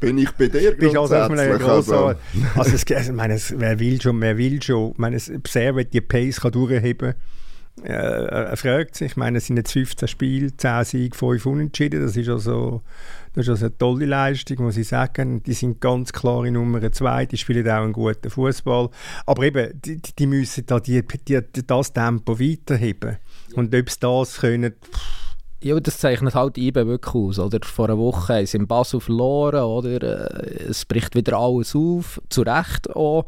Bin ich bei dir Bist also auf einem grossen, also, also es, also, meine, wer will schon, wer will schon. Ich meine, sehr, wenn die Pace kann durchheben kann, äh, er fragt sich, ich meine, es sind jetzt 15 Spiele, 10 Siege, 5 Unentschieden, das ist also das ist also eine tolle Leistung, muss ich sagen. Die sind ganz klar in Nummer 2, die spielen auch einen guten Fußball. Aber eben, die, die müssen da die, die, das Tempo weiterheben. Und ob sie das können, ja, das zeichnet halt IBE wirklich aus. Oder? Vor einer Woche haben sie in Basel verloren. Oder? Äh, es bricht wieder alles auf. Zu Recht auch.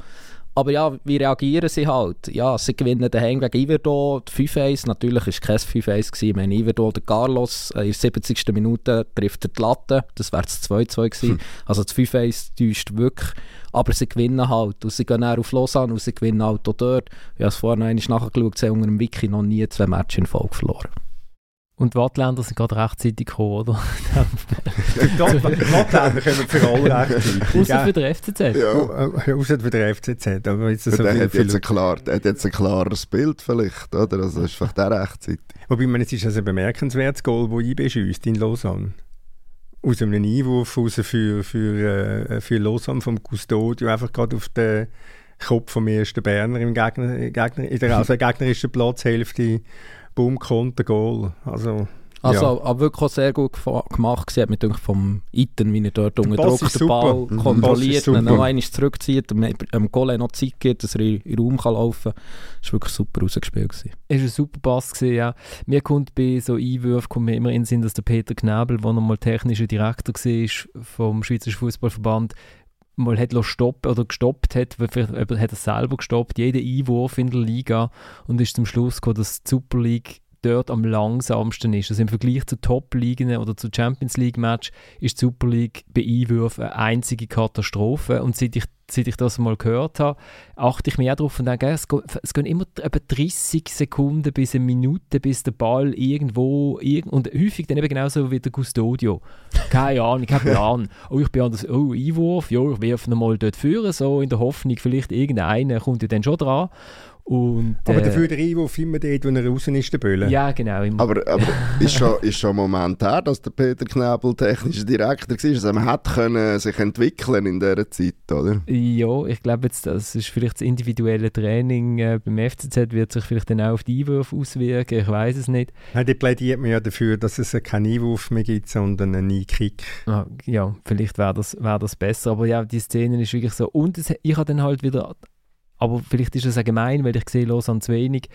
Aber ja, wie reagieren sie halt? Ja, sie gewinnen daheim gegen Iverdo 5-1. Natürlich war es kein 5-1. Ich meine, Iverdo, der Carlos, äh, in der 70. Minute trifft er die Latte. Das wäre das 2-2 gewesen. Hm. Also das 5-1 täuscht wirklich. Aber sie gewinnen halt. Und sie gehen auch auf Lausanne und sie gewinnen halt auch dort. Ich habe es vorhin nachgeschaut, sie haben unter dem Wiki noch nie zwei Matches in Folge verloren. Und die Wattländer sind gerade rechtzeitig gekommen, oder? die Wattländer kommen für alle rechtzeitig. Außer für den FCZ. Ja. Außer für den FCZ. Aber jetzt so der, hat jetzt ein klar, der hat jetzt ein klares Bild vielleicht, oder? Also ist vielleicht der rechtzeitig. Wobei, man, es ist also ein bemerkenswertes Goal, das IB schießt in Lausanne. Aus einem Einwurf raus für, für, äh, für Lausanne vom Custodio, einfach gerade auf den Kopf vom ersten Berner im Gegner, Gegner, in der also gegnerischen Platzhälfte Boom, Konter, Goal. Also, also, ja. aber wirklich auch sehr gut gemacht. Sie hat mich vom Iten, wie er dort unter Druck den Ball kontrolliert, dann noch einmal zurückzieht und dem Goal noch Zeit gibt, dass er in den Raum kann laufen kann. Das war wirklich super rausgespielt. Es war ein super Pass, gewesen, ja. Mir kommt bei so Einwürfen kommt mir immer in den Sinn, dass der Peter Knebel, der nochmal technischer Direktor war vom Schweizer Fußballverband, mal hat stoppen oder gestoppt hat, vielleicht hat er selber gestoppt, jeden Einwurf in der Liga und ist zum Schluss gekommen, dass die Super League dort am langsamsten ist. Also im Vergleich zu Top-Ligen oder zu Champions League-Match ist die Super League bei Einwürfen eine einzige Katastrophe. Und seit ich, seit ich das mal gehört habe, achte ich mehr darauf und denke, es, geht, es gehen immer etwa 30 Sekunden bis eine Minute, bis der Ball irgendwo, irg und häufig dann eben genauso wie der Custodio. Keine Ahnung, kein Plan. oh, ich bin anders, oh, Einwurf, ja, ich werfe nochmal dort führen, so in der Hoffnung, vielleicht irgendeiner kommt ja dann schon dran. Und, aber äh, dafür der Einwurf immer dort, wo er raus ist, der Böller. Ja, genau. Im, Aber, aber ist, schon, ist schon ein Moment her, dass der Peter Knebel technischer Direktor war. Also man hätte können sich entwickeln in dieser Zeit, oder? Ja, ich glaube jetzt, das ist vielleicht das individuelle Training äh, beim FCZ wird sich vielleicht dann auch auf die Einwürfe auswirken, ich weiß es nicht. Ja, die plädiert man ja dafür, dass es keinen Einwurf mehr gibt, sondern einen E-Kick. Ah, ja, vielleicht wäre das, wär das besser, aber ja, die Szene ist wirklich so. Und es, ich habe dann halt wieder, aber vielleicht ist es auch gemein, weil ich sehe Lausanne zu wenig,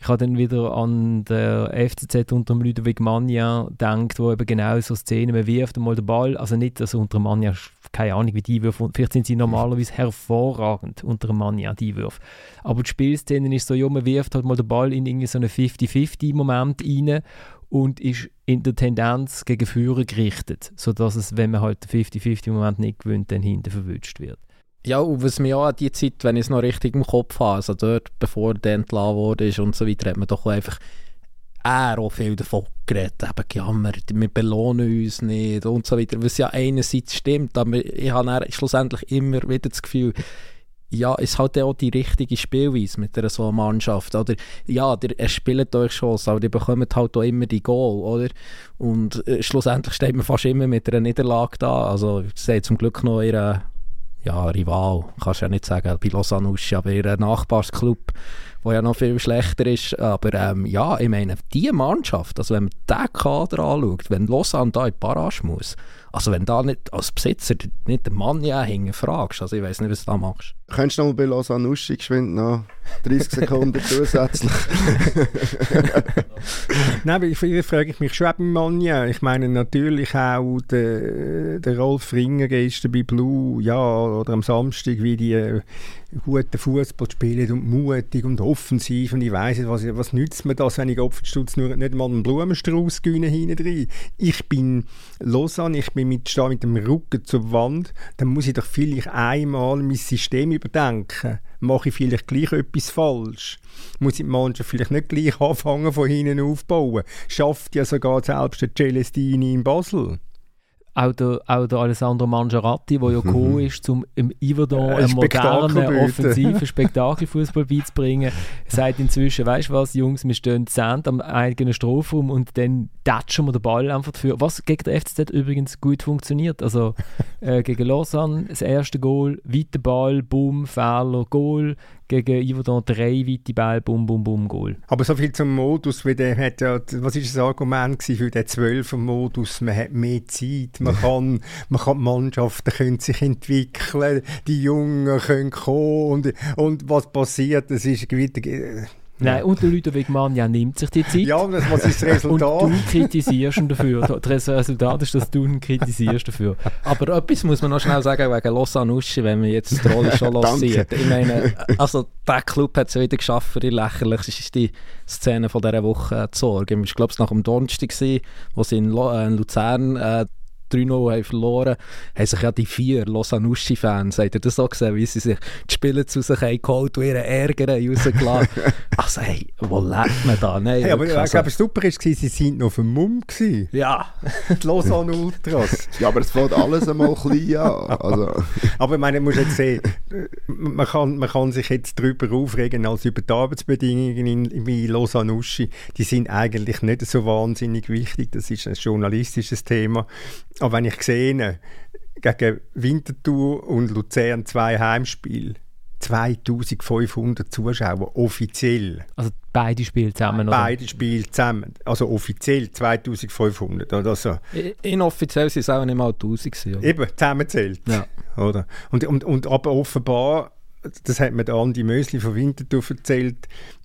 ich habe dann wieder an der FCZ unter dem Ludovic Magna gedacht, wo eben genau so Szenen, man wirft einmal den Ball, also nicht, also unter dem Magna, keine Ahnung, wie die Einwürfe, vielleicht sind sie normalerweise hervorragend unter dem Magna, die Einwürfe. Aber die Spielszene ist so, ja, man wirft halt mal den Ball in irgendwie so einen 50-50-Moment rein und ist in der Tendenz gegen Führer gerichtet, sodass es, wenn man halt den 50-50-Moment nicht gewinnt, dann hinten verwünscht wird. Ja, und was mir auch an die Zeit, wenn ich es noch richtig im Kopf habe, also dort, bevor der entlassen wurde und so weiter, hat man doch einfach er auch viel davon geredet, eben gejammert, wir belohnen uns nicht und so weiter, was ja einerseits stimmt, aber ich habe schlussendlich immer wieder das Gefühl, ja, es hat auch die richtige Spielweise mit einer so Mannschaft, oder? Ja, ihr spielt euch schon, aber ihr bekommt halt auch immer die Goal, oder? Und äh, schlussendlich steht man fast immer mit einer Niederlage da, also sie haben zum Glück noch ihre ja, Rival, kannst ja nicht sagen, bei Lausanne Uschi, aber ihr Nachbarsclub, der ja noch viel schlechter ist. Aber ähm, ja, ich meine, diese Mannschaft, also wenn man diesen Kader anschaut, wenn Lausanne da in die Barrage muss, also wenn da nicht als Besitzer nicht den Mann ja fragst, also ich weiß nicht, was du da machst. Könntest du noch mal bei Lausanne Uschi geschwind noch 30 Sekunden zusätzlich? Nein, aber ich, frage ich mich schon beim Manja. Ich meine natürlich auch der, der Rolf Ringer gestern bei Blue, ja, oder am Samstag, wie die äh, guten Fußball spielen und mutig und offensiv und ich weiss nicht, was, was nützt mir das, wenn ich Opferstutz nur nicht mal einen Blumenstrauß gewinne hinten rein. Ich bin Lausanne, ich bin mit, stehe mit dem Rücken zur Wand, dann muss ich doch vielleicht einmal mein System überdenken. Mache ich vielleicht gleich etwas falsch? Muss ich die Mannschaft vielleicht nicht gleich anfangen, von hinten aufbauen? Schafft ja sogar selbst der Celestini in Basel auch der, auch der Alessandro Mangiaratti, der ja mhm. gekommen ist, um im Iverdon äh, einen modernen, offensiven Spektakelfußball beizubringen, sagt inzwischen, weißt du was, Jungs, wir stehen Sand am eigenen Strafraum und dann datschen wir den Ball einfach dafür. Was gegen der FCZ übrigens gut funktioniert. Also äh, gegen Lausanne das erste Goal, weiter Ball, Boom, Fehler, Goal gegen Yverdon drei weite Bälle, bum, bum, bum, Goal. Aber so viel zum Modus, wie der hat ja, was ist das Argument für den 12er Modus? Man hat mehr Zeit, man kann, man kann die Mannschaften können sich entwickeln, die Jungen können kommen und, und was passiert, das ist wieder Nein, und der Ludovic ja nimmt sich die Zeit. Ja, das, was ist das Resultat? Und du kritisierst ihn dafür. Das Resultat ist, dass du ihn kritisierst dafür. Aber etwas muss man noch schnell sagen wegen Lausanne Uschi, wenn man jetzt die Rolle schon lanciert. ich meine, also der Club hat es wieder geschafft, für die lächerlichste Szene von dieser Woche zu sorgen. Ich glaube, es nach dem Donnerstag, wo sie in, Luzern äh, 3-0 haben verloren, haben sich ja die vier Losanuschi-Fans, habt ihr das so gesehen, wie sie sich die Spieler zu sich haben geholt und ihren Ärger rausgelassen Also hey, wo lebt man da? Nein, hey, aber ich also. glaube, super war, sie sind noch vom Mumm. Gewesen. Ja. die Lausanne Ultras. ja, aber es fängt alles einmal klein an. Also. aber ich meine, man muss jetzt sehen, man kann, man kann sich jetzt darüber aufregen, als über die Arbeitsbedingungen in, in Lausanne Uschi, die sind eigentlich nicht so wahnsinnig wichtig, das ist ein journalistisches Thema. Aber wenn ich sehe, gegen Winterthur und Luzern zwei Heimspiele, 2500 Zuschauer offiziell. Also beide Spiele zusammen, oder? Beide Spiele zusammen. Also offiziell 2500. Oder so. Inoffiziell sind es auch nicht mal 1000 gewesen, oder? Eben, zusammenzählt. Ja. Oder? Und, und, und aber offenbar, das hat mir Andi Mösli von Winterthur erzählt, äh,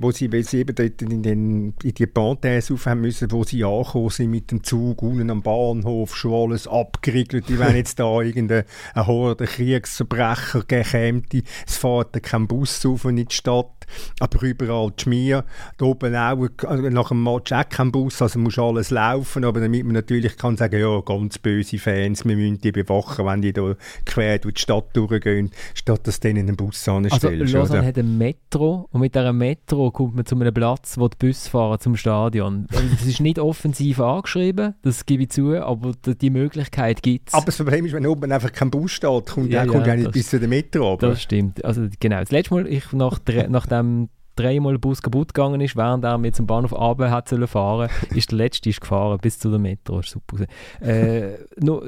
wo sie, weil sie eben dort in, den, in die Panthers auf haben müssen, wo sie angekommen sind mit dem Zug unten am Bahnhof, schon alles abgeriegelt. Die wenn jetzt da irgendein Horde Kriegsverbrecher käme, es fährt kein Bus auf in die Stadt aber überall die Schmier. Da oben auch, also nach dem Match auch kein Bus, also muss alles laufen, aber damit man natürlich kann sagen, ja, ganz böse Fans, wir müssen die bewachen, wenn die da quer durch die Stadt durchgehen, statt dass denen einen Bus anstellen. Also Lausanne hat ein Metro und mit dieser dieser Metro kommt man zu einem Platz, wo die Bus fahren zum Stadion. Also, das ist nicht offensiv angeschrieben, das gebe ich zu, aber die Möglichkeit gibt es. Aber das Problem ist, wenn oben einfach kein Bus steht, kommt ja, kommt ja nicht bis zu der Metro. Aber. Das stimmt. Also genau. Das letzte Mal, ich nach, nach dem dreimal der Bus kaputt gegangen ist, während er mir zum Bahnhof Abe hat sollen fahren, ist der letzte ist gefahren bis zu der Metro. Das super. Äh, no,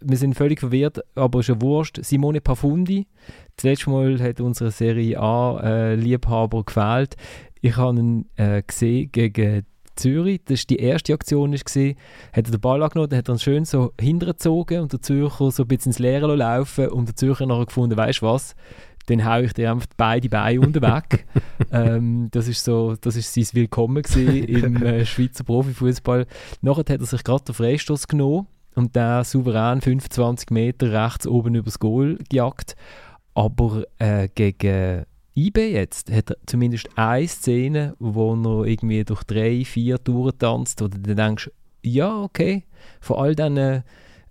wir sind völlig verwirrt, aber ist ja wurscht. Simone Pafundi, das letzte Mal hat unsere Serie A äh, Liebhaber gefehlt. Ich habe ihn äh, gesehen gegen Zürich, das war die erste Aktion, ist gesehen, hat er den Ball angenommen, dann hat er ihn schön so hintergezogen und der Zürcher so ein bisschen ins Leere laufen und der Zürcher nachher gefunden, weißt du was, dann haue ich dir einfach beide Beine unten weg. ähm, das ist so, das ist sein Willkommen im äh, Schweizer Profifußball. Nachher hat er sich gerade den Freistoß genommen und der souverän 25 Meter rechts oben übers Goal gejagt. Aber äh, gegen IB jetzt hat er zumindest eine Szene, wo er irgendwie durch drei, vier Touren tanzt, wo du dann denkst, ja, okay, von all diesen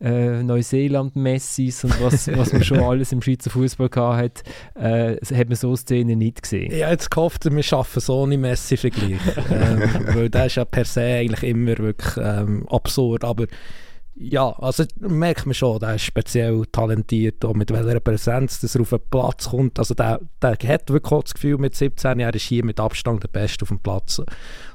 äh, Neuseeland-Messis und was, was man schon alles im Schweizer Fußball hat, äh, hat man so Szenen nicht gesehen. Ja, jetzt gehofft, wir schaffen so eine Messi-Vergleich. ähm, weil der ist ja per se eigentlich immer wirklich ähm, absurd, aber ja, also merkt man schon, der ist speziell talentiert und mit welcher Präsenz dass er auf den Platz kommt. Also der, der hat wirklich das Gefühl, mit 17 er ist hier mit Abstand der Beste auf dem Platz.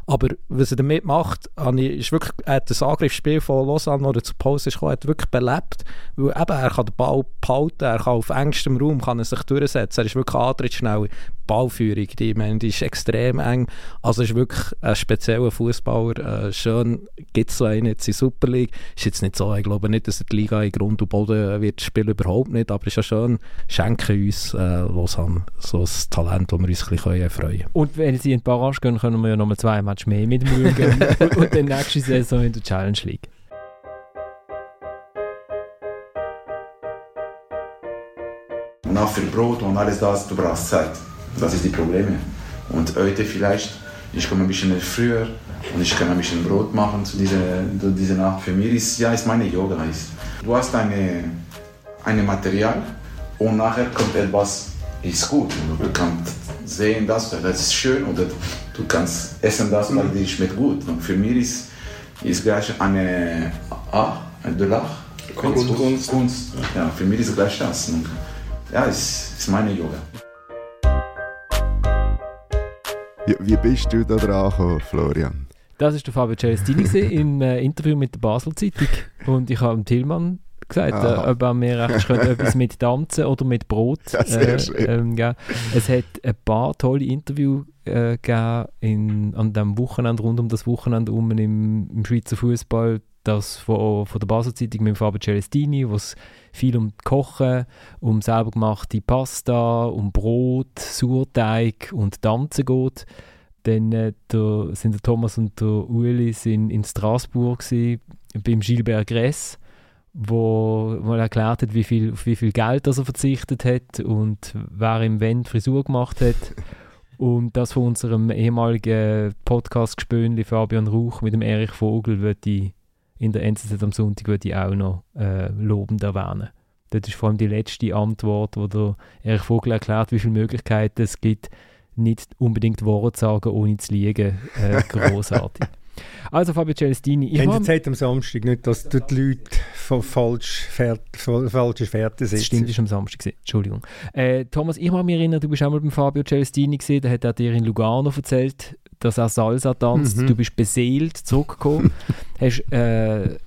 Aber was er damit macht, ist wirklich, er hat das Angriffsspiel von Lausanne, das zur Pause ist, hat wirklich belebt, weil eben, er kann den Ball behalten, er kann auf engstem Raum kann er sich durchsetzen, er ist wirklich antrittsschnell. Ballführung, die, meine, die ist extrem eng. Also ist wirklich ein spezieller Fußballer. Äh, schön gibt es so einen jetzt in der Super League. Ist jetzt nicht so, ich glaube nicht, dass er die Liga in Grund und Boden wird spielen, überhaupt nicht, aber ist ja schön, schenken uns äh, Lausanne so ein Talent, das wir uns ein bisschen freuen können. Und wenn sie in die Barrage gehen, können wir ja nochmal zwei Matches Match mehr mit dem und, und dann nächste Saison in der Challenge League. Und auch für Brot und alles das, du brauchst Zeit. Das ist die Probleme. Und heute vielleicht, ich komme ein bisschen früher und ich kann ein bisschen Brot machen zu dieser, zu dieser Nacht. Für mich ist, ja, ist meine Yoga. Ist. Du hast eine, ein Material und nachher kommt etwas, ist gut. Du kannst sehen, das, das ist schön oder du kannst essen das, weil die schmeckt gut. Und für mich ist, ist gleich eine A, ein Dollar. Kunst. Kunst. Kunst. Ja, für mich ist gleich das. Und ja, ist, ist meine Yoga. Wie, wie bist du da dran gekommen, Florian? Das ist der Fabio Celestini im äh, Interview mit der Basel Zeitung. Und ich habe Tillmann gesagt, äh, ob er mir etwas mit Tanzen oder mit Brot. Ja. Äh, ähm, ja. Es hat ein paar tolle Interviews äh, gegeben an dem Wochenende, rund um das Wochenende um im, im Schweizer Fußball. Das von, von der Basel-Zeitung mit Fabio Celestini, wo es viel um Kochen, um selber gemachte Pasta, um Brot, Sauerteig und Tanzen geht. Dann äh, der, sind der Thomas und der Ueli sind in Straßburg gewesen, beim Gilbert Gress wo mal erklärt hat, wie viel, auf wie viel Geld das er verzichtet hat und wer im Wendt Frisur gemacht hat. Und das von unserem ehemaligen Podcast-Gespönli Fabian Rauch mit dem Erich Vogel würde ich in der NZZ am Sonntag würde ich auch noch äh, lobend erwähnen. Das ist vor allem die letzte Antwort, wo der Erich Vogel erklärt, wie viele Möglichkeiten es gibt, nicht unbedingt Worte zu sagen, ohne zu liegen. Äh, großartig. Also Fabio Celestini. Ich Haben Sie Zeit am Samstag nicht, dass die Leute falsch, falsche Fährte sind? Das stimmt, ist am Samstag. Entschuldigung. Äh, Thomas, ich mag mich erinnern, du bist auch mal beim Fabio Celestini gesehen, der hat er dir in Lugano erzählt, dass er Salsa tanzt. Mhm. Du bist beseelt zurückgekommen. hast, äh,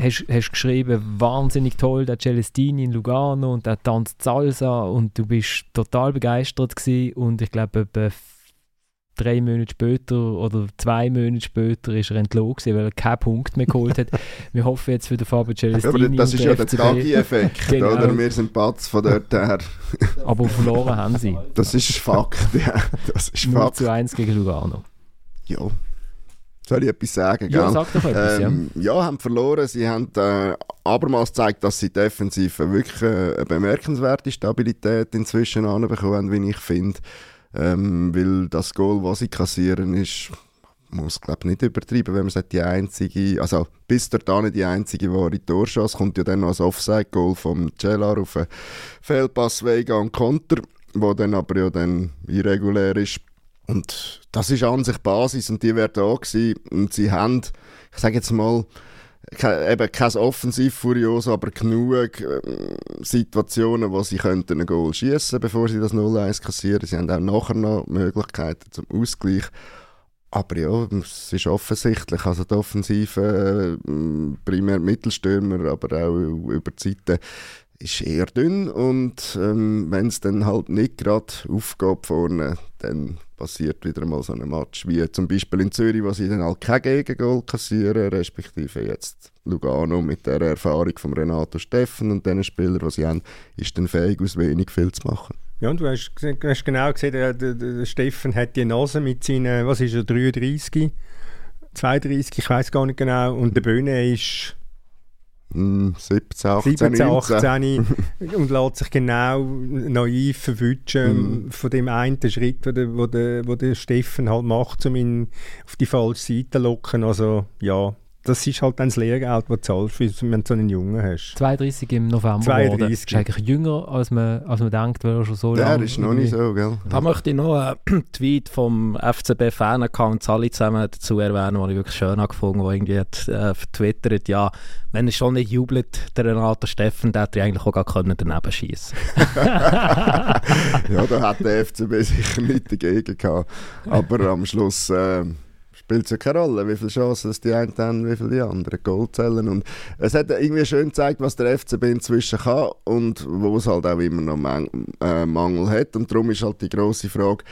hast, hast geschrieben, wahnsinnig toll, der Celestini in Lugano und der tanzt Salsa und du bist total begeistert gewesen und ich glaube, drei Monate später oder zwei Monate später ist er entlogen, weil er keinen Punkt mehr geholt hat. Wir hoffen jetzt für den Fabio Celestini. aber das ist ja der Tagi-Effekt, genau. oder? Wir sind Patz von dort her. aber verloren haben sie. Das ist Fakt, ja. Das ist 0 zu 1 gegen Lugano. Ja. Soll ich etwas sagen? Ja, sag doch etwas, ähm, ja. ja. haben verloren. Sie haben äh, abermals gezeigt, dass sie defensiv wirklich äh, eine bemerkenswerte Stabilität inzwischen anbekommen haben, wie ich finde. Ähm, weil das Goal, das sie kassieren, ist, muss glaube nicht übertreiben, wenn man sagt, die einzige, also bis da nicht die einzige wahre Torschance, kommt ja dann noch ein Offside-Goal vom Cellar auf einen Fehlpass Vega und Konter, wo dann aber ja dann irregulär ist. Und das ist an sich Basis und die wäre da gewesen. Und sie haben, ich sage jetzt mal, eben kein Offensiv-Furioso, aber genug äh, Situationen, wo sie könnten ein Goal schießen, bevor sie das 0-1 kassieren. Sie haben auch nachher noch Möglichkeiten zum Ausgleich. Aber ja, es ist offensichtlich, also die Offensive, äh, primär Mittelstürmer, aber auch über die Seite, ist eher dünn und ähm, wenn es dann halt nicht gerade aufgeht vorne, dann passiert wieder mal so ein Match, wie zum Beispiel in Zürich, wo sie dann halt kein Gegengol kassieren, respektive jetzt Lugano mit der Erfahrung von Renato Steffen und den Spielern, die sie haben, ist dann fähig, aus wenig viel zu machen. Ja, und du hast, hast genau gesehen, der, der, der, Steffen hat die Nase mit seinen, was ist er, 33, 32, ich weiß gar nicht genau, und der Böhne ist 17, 18, 17, 18 und lässt sich genau naiv verwutschen mm. von dem einen Schritt, wo der, wo der, wo der Steffen halt macht, um ihn auf die falsche Seite zu locken. Also ja, das ist halt dann das Lehrgeld, das du zahlst, wenn du so einen Jungen hast. 32 im November 32. Geworden. ist eigentlich jünger, als man, als man denkt, weil er schon so lange... Der ist noch nicht so, gell? Da möchte ich noch einen Tweet vom FCB-Fan-Account alle zusammen dazu erwähnen, den ich wirklich schön habe gefunden habe, irgendwie hat äh, vertwittert, ja, wenn er schon nicht jubelt, der Renato Steffen, der hätte eigentlich auch gar können daneben schießen Ja, da hat der FCB sicher nicht dagegen gehabt. Aber am Schluss... Äh, spielt es ja keine Rolle, wie viele Chancen die einen haben, wie viele die anderen Goal zählen. Und es hat irgendwie schön gezeigt, was der FCB inzwischen kann und wo es halt auch immer noch Mang äh, Mangel hat. Und darum ist halt die grosse Frage,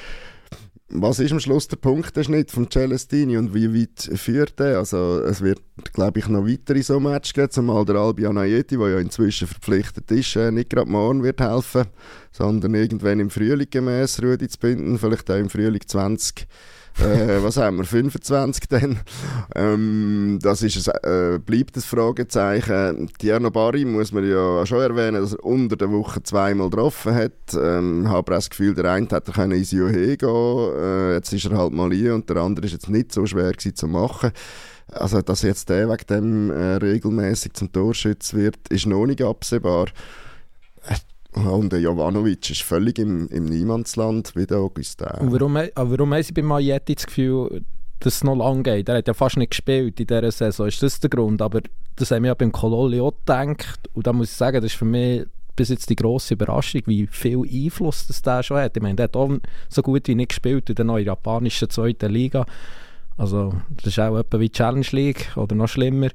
was ist am Schluss der Punkteschnitt von Celestini und wie weit führt er? Also es wird, glaube ich, noch weitere so Match geben, zumal der Albion Ayeti, der ja inzwischen verpflichtet ist, äh, nicht gerade morgen wird helfen, sondern irgendwann im Frühling gemäß Rudi zu binden, vielleicht auch im Frühling 20 äh, was haben wir, 25 dann. Ähm, das ist ein, äh, bleibt das Fragezeichen. Tierno Barry muss man ja schon erwähnen, dass er unter der Woche zweimal getroffen hat. Ähm, habe das Gefühl, der eine hätte können ins Johe gehen äh, jetzt ist er halt mal hier und der andere ist jetzt nicht so schwer gewesen zu machen. Also, dass jetzt der wegen dem äh, regelmäßig zum Torschütz wird, ist noch nicht absehbar. Und der Jovanovic ist völlig im, im Niemandsland wie der Augustin. Und warum, warum haben Sie bei Majetti das Gefühl, dass es noch lange geht? Er hat ja fast nicht gespielt in dieser Saison. Ist das der Grund? Aber das haben wir ja beim Kololi auch gedacht. Und da muss ich sagen, das ist für mich bis jetzt die grosse Überraschung, wie viel Einfluss das der schon hat. Ich meine, der hat auch so gut wie nicht gespielt in der neuen japanischen zweiten Liga. Also das ist auch etwa wie Challenge League oder noch schlimmer.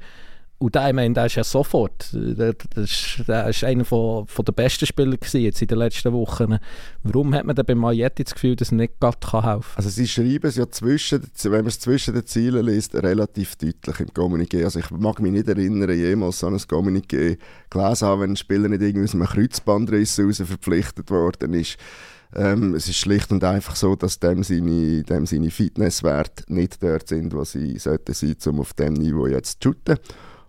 Und der, ich meine, der ist ja sofort, der, der, ist, der ist einer von, von der besten Spieler gewesen jetzt in den letzten Wochen. Warum hat man denn bei Majetti das Gefühl, dass er nicht gerade helfen kann? Also sie schreiben es ja zwischen, wenn man es zwischen den Zielen liest, relativ deutlich im Kommuniqué. Also ich mag mich nicht erinnern, jemals so ein Kommuniqué gelesen haben, wenn ein Spieler nicht irgendwie aus einem Kreuzbandriss raus verpflichtet worden ist. Ähm, es ist schlicht und einfach so, dass dem seine, dem seine Fitnesswerte nicht dort sind, wo sie sollten sein, um auf dem Niveau jetzt zu shooten.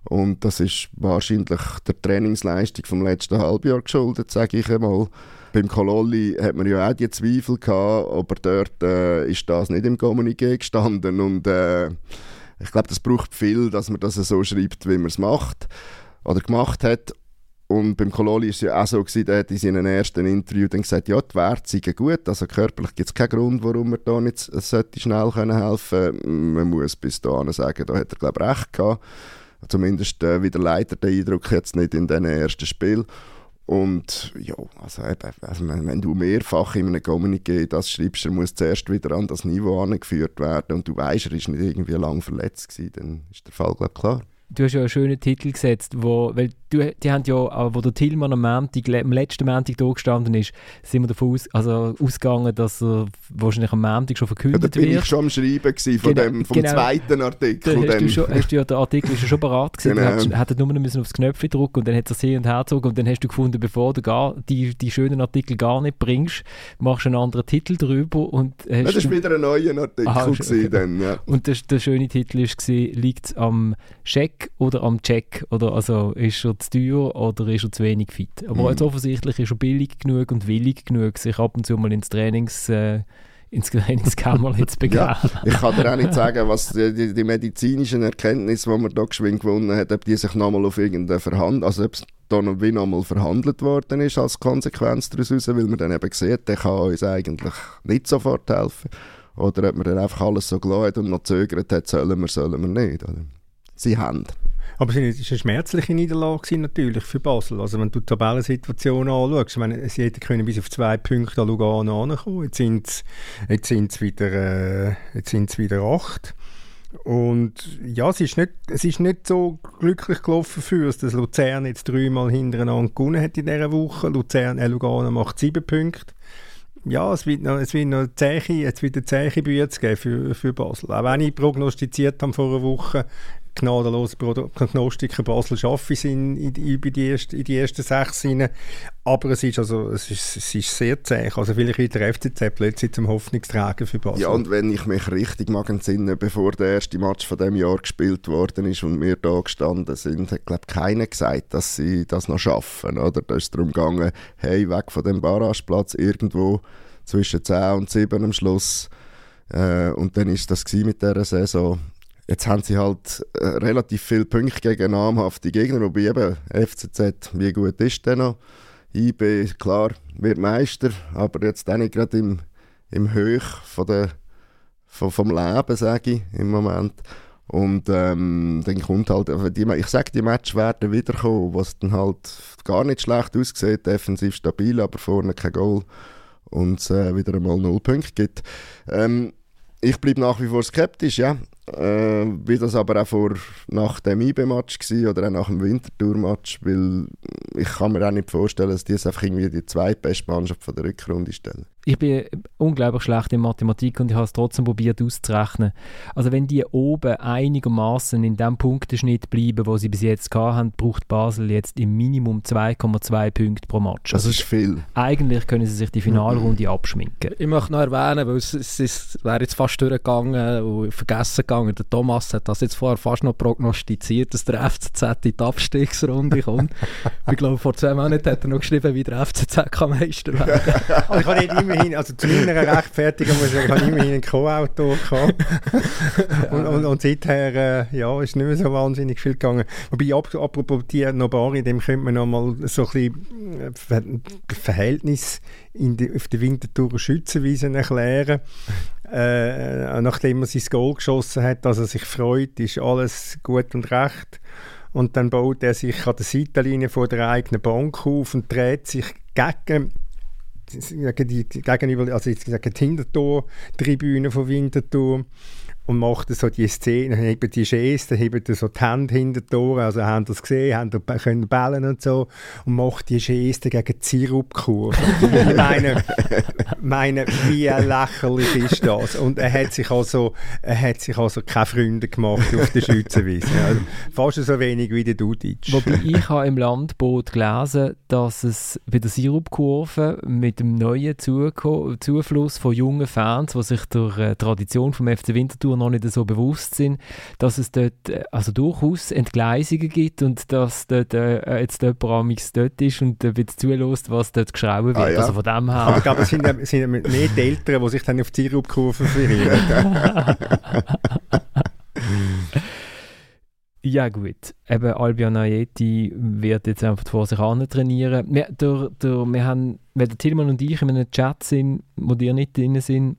Und das ist wahrscheinlich der Trainingsleistung vom letzten Halbjahr geschuldet, sage ich einmal. Beim Kololi hat man ja auch die Zweifel gehabt, aber dort äh, ist das nicht im Kommuniqué gestanden und äh, ich glaube, das braucht viel, dass man das so schreibt, wie man es macht oder gemacht hat. Und beim Kololi war es ja auch so, gewesen, der hat in seinem ersten Interview dann gesagt, ja, die Werte sind gut, also körperlich gibt es keinen Grund, warum man da nicht schnell helfen können. Man muss bis dahin sagen, da hat er, glaube ich, recht gehabt. Zumindest äh, wieder leider der Eindruck jetzt nicht in diesen ersten Spiel. Und ja, also, also wenn du mehrfach in einem Communiqué das schreibst, dann muss zuerst wieder an das Niveau angeführt werden und du weißt, er ist nicht irgendwie lang verletzt gewesen, dann ist der Fall glaub, klar. Du hast ja einen schönen Titel gesetzt, wo, weil du, die haben ja, wo der Tillmann am, Montag, am letzten Montag da gestanden ist, sind wir davon aus, also ausgegangen, dass er wahrscheinlich am Montag schon verkündet wird. Ja, da bin wird. ich schon am Schreiben von genau, dem, vom genau, zweiten Artikel. Hast, du schon, hast du ja, der Artikel ist ja schon parat gewesen, genau. du hättest nur müssen aufs Knöpfchen drücken und dann hat er hin und her gezogen und dann hast du gefunden, bevor du gar, die, die schönen Artikel gar nicht bringst, machst du einen anderen Titel drüber und ja, Das war wieder ein neuer Artikel Aha, okay. dann, ja. Und das, der schöne Titel war, liegt es am Scheck oder am Check? Oder also ist er zu teuer oder ist er zu wenig fit. Aber mhm. also offensichtlich ist er billig genug und willig genug, sich ab und zu mal ins Trainings... Äh, ins Trainingskammer zu begeben. ja, ich kann dir auch nicht sagen, was die, die, die medizinischen Erkenntnisse, die man da geschwind gewonnen hat, ob die sich nochmal auf irgendeine Verhandlung, also ob es da noch wie nochmal verhandelt worden ist als Konsequenz daraus, weil man dann eben sieht, der kann uns eigentlich nicht sofort helfen. oder ob man dann einfach alles so gelassen und noch zögert hat, sollen wir, sollen wir nicht. Oder? Sie haben. Aber es war eine schmerzliche Niederlage natürlich für Basel. Also wenn du die Tabellensituation anschaust, ich meine, sie hätten können bis auf zwei Punkte an Lugano ankommen. Jetzt sind es jetzt wieder, äh, jetzt wieder acht. Und ja, es ist, nicht, es ist nicht so glücklich gelaufen für uns, dass Luzern jetzt dreimal hintereinander gewonnen hat in dieser Woche. Luzern, äh, Lugano macht sieben Punkte. Ja, es wird noch, es wird noch zähe, wird eine zähe Bühne geben für, für Basel. Auch wenn ich prognostiziert habe vor einer Woche, gnadenlose Prognostiker Basel schaffe ich in, in, in, die erste, in die ersten sechs hinein. Aber es ist, also, es ist, es ist sehr zäh. Also vielleicht wird der FCZ plötzlich zum Hoffnungsträger für Basel. Ja, und wenn ich mich richtig mag entsinnen, bevor der erste Match von dem Jahr gespielt worden ist und wir da gestanden sind, hat glaube keiner gesagt, dass sie das noch schaffen. Oder? Da ist es darum gegangen, hey, weg von dem Barrageplatz irgendwo zwischen 10 und 7 am Schluss. Äh, und dann ist das mit dieser Saison. Jetzt haben sie halt äh, relativ viele Punkte gegen namhafte Gegner, wobei eben FCZ, wie gut ist der noch? IB, klar, wird Meister, aber jetzt auch nicht gerade im, im Höch von der, von, vom Leben, sage ich, im Moment. Und ähm, dann kommt halt, die, ich sage, die Matches werden wiederkommen, was dann halt gar nicht schlecht aussieht, defensiv stabil, aber vorne kein Goal und äh, wieder einmal null Punkte gibt. Ähm, ich bleibe nach wie vor skeptisch, ja. Äh, wie das aber auch vor, nach dem IB-Match war oder auch nach dem Wintertour-Match, weil ich kann mir auch nicht vorstellen, dass die es einfach irgendwie die zweitbeste Mannschaft von der Rückrunde stellen ich bin unglaublich schlecht in Mathematik und ich habe es trotzdem probiert auszurechnen. Also wenn die oben einigermaßen in dem Punkteschnitt bleiben, wo sie bis jetzt haben, braucht Basel jetzt im Minimum 2,2 Punkte pro Match. Das also ist viel. Eigentlich können sie sich die Finalrunde mhm. abschminken. Ich möchte noch erwähnen, weil es, es, es wäre jetzt fast durchgegangen und vergessen gegangen. Der Thomas hat das jetzt vorher fast noch prognostiziert, dass der FCZ in die Abstiegsrunde kommt. ich glaube, vor zwei Monaten hat er noch geschrieben, wie der FCZ kann Meister werden. ich habe nicht immerhin, also zu meiner Rechtfertigung muss ich sagen, habe immerhin ein Co-Autor gehabt. und, und, und, seither, äh, ja, ist nicht mehr so wahnsinnig viel gegangen. Wobei, ap apropos Tier Nobari, dem könnte man noch mal so ein bisschen äh, Verhältnis die, auf der Winterthur Schützenwiesen erklären. Äh, nachdem er sein Goal geschossen hat, dass er sich freut, ist alles gut und recht. Und dann baut er sich an der Seitenlinie vor der eigenen Bank auf und dreht sich gegen die, gegenüber, also sage die Hintertor-Tribüne von Winterthur und macht so die Szene, haben die Geste, haben so die Hände hinter Tor, also haben das gesehen, haben können ballen und so und macht die Geste gegen die Sirupkurve. ich meine, meine, wie lächerlich ist das? Und er hat sich also, er hat sich also keine Freunde gemacht auf der Schützenwiese. Also fast so wenig wie der Dudic. Wobei ich habe im Landboot gelesen, dass es bei der Sirupkurve mit dem neuen Zufluss von jungen Fans, die sich durch äh, Tradition vom FC Winterthur noch nicht so bewusst sind, dass es dort äh, also durchaus Entgleisungen gibt und dass dort äh, jetzt jemand amigs dort ist und äh, wird zulässt, was dort geschrauben wird. Ah, ja. Also von dem her. Aber ich glaube, es sind, ja, sind mehr die Eltern, die sich dann auf die Zirupkurve verirren. Ja gut, eben Albion Ayeti wird jetzt einfach vor sich an trainieren. Wir, der, der, wir haben, wenn der Tillmann und ich in einem Chat sind, wo die nicht drin sind,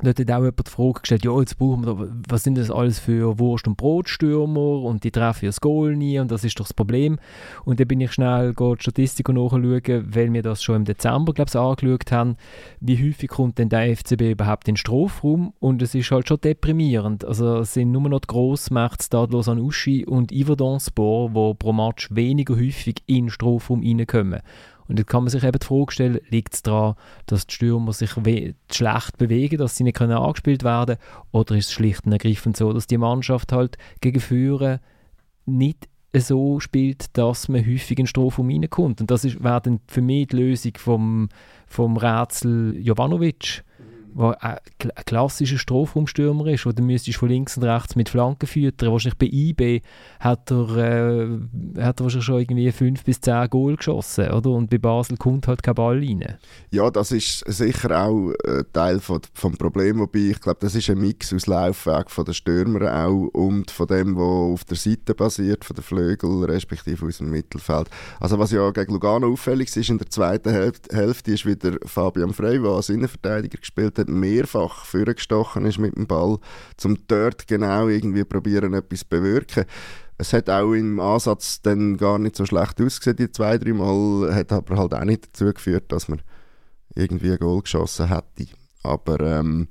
Dort hat auch jemand die Frage gestellt, ja, jetzt brauchen wir, was sind das alles für Wurst- und Brotstürmer und die treffen ja das Goal nie und das ist doch das Problem. Und dann bin ich schnell die Statistik nachschauen, weil wir das schon im Dezember, glaube ich, angeschaut haben, wie häufig kommt denn der FCB überhaupt in den Strafraum und es ist halt schon deprimierend. Also es sind nur noch die Grossmächte Stadlos an Uschi und Yverdon-Sport, die pro Match weniger häufig in den Strafraum reinkommen. Und jetzt kann man sich eben die Frage stellen, liegt es daran, dass die Stürmer sich schlecht bewegen, dass sie nicht können angespielt werden oder ist es schlicht und ergreifend so, dass die Mannschaft halt gegen Führer nicht so spielt, dass man häufig in Strafraum reinkommt. Und das wäre dann für mich die Lösung vom, vom Rätsel Jovanovic der ein klassischer Strafraumstürmer ist, wo du müsstest von links und rechts mit Flanken füttern. Wahrscheinlich bei IB hat er, äh, hat er wahrscheinlich schon irgendwie fünf bis zehn Goal geschossen, oder? Und bei Basel kommt halt kein Ball rein. Ja, das ist sicher auch äh, Teil von, vom Problem, wobei ich glaube, das ist ein Mix aus Laufweg von den Stürmern auch und von dem, was auf der Seite basiert, von den Flügeln, respektive aus dem Mittelfeld. Also was ja gegen Lugano auffällig ist in der zweiten Hälfte, Hälfte ist wieder Fabian Frey, der als Innenverteidiger gespielt hat, dort mehrfach vorgestochen ist mit dem Ball, um dort genau irgendwie probieren, etwas bewirken. Es hat auch im Ansatz dann gar nicht so schlecht ausgesehen, die zwei, drei Mal, hat aber halt auch nicht dazu geführt, dass man irgendwie ein Goal geschossen hätte. Aber ähm,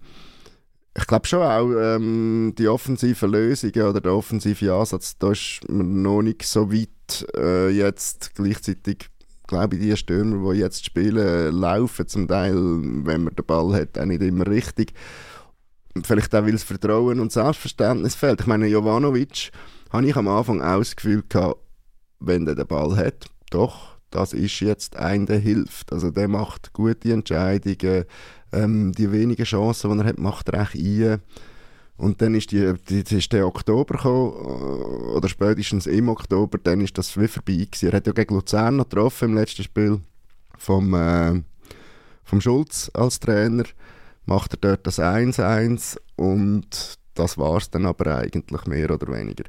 ich glaube schon auch, ähm, die offensiven Lösungen oder der offensive Ansatz, da ist man noch nicht so weit äh, jetzt gleichzeitig glaube die Stürmer, die jetzt spielen, laufen zum Teil, wenn man den Ball hat, auch nicht immer richtig. Vielleicht auch, weil das Vertrauen und Selbstverständnis fehlt. Ich meine, Jovanovic habe ich am Anfang auch das Gefühl gehabt, wenn er den Ball hat, doch, das ist jetzt ein, der hilft. Also der macht gute Entscheidungen, ähm, die wenigen Chancen, die er hat, macht er echt ein. Und dann ist, die, die, ist der Oktober gekommen, äh, oder spätestens im Oktober, dann ist das wie vorbei gewesen. Er hat ja gegen Luzern noch getroffen im letzten Spiel vom, äh, vom Schulz als Trainer. Macht er dort das 1-1 und das war es dann aber eigentlich mehr oder weniger.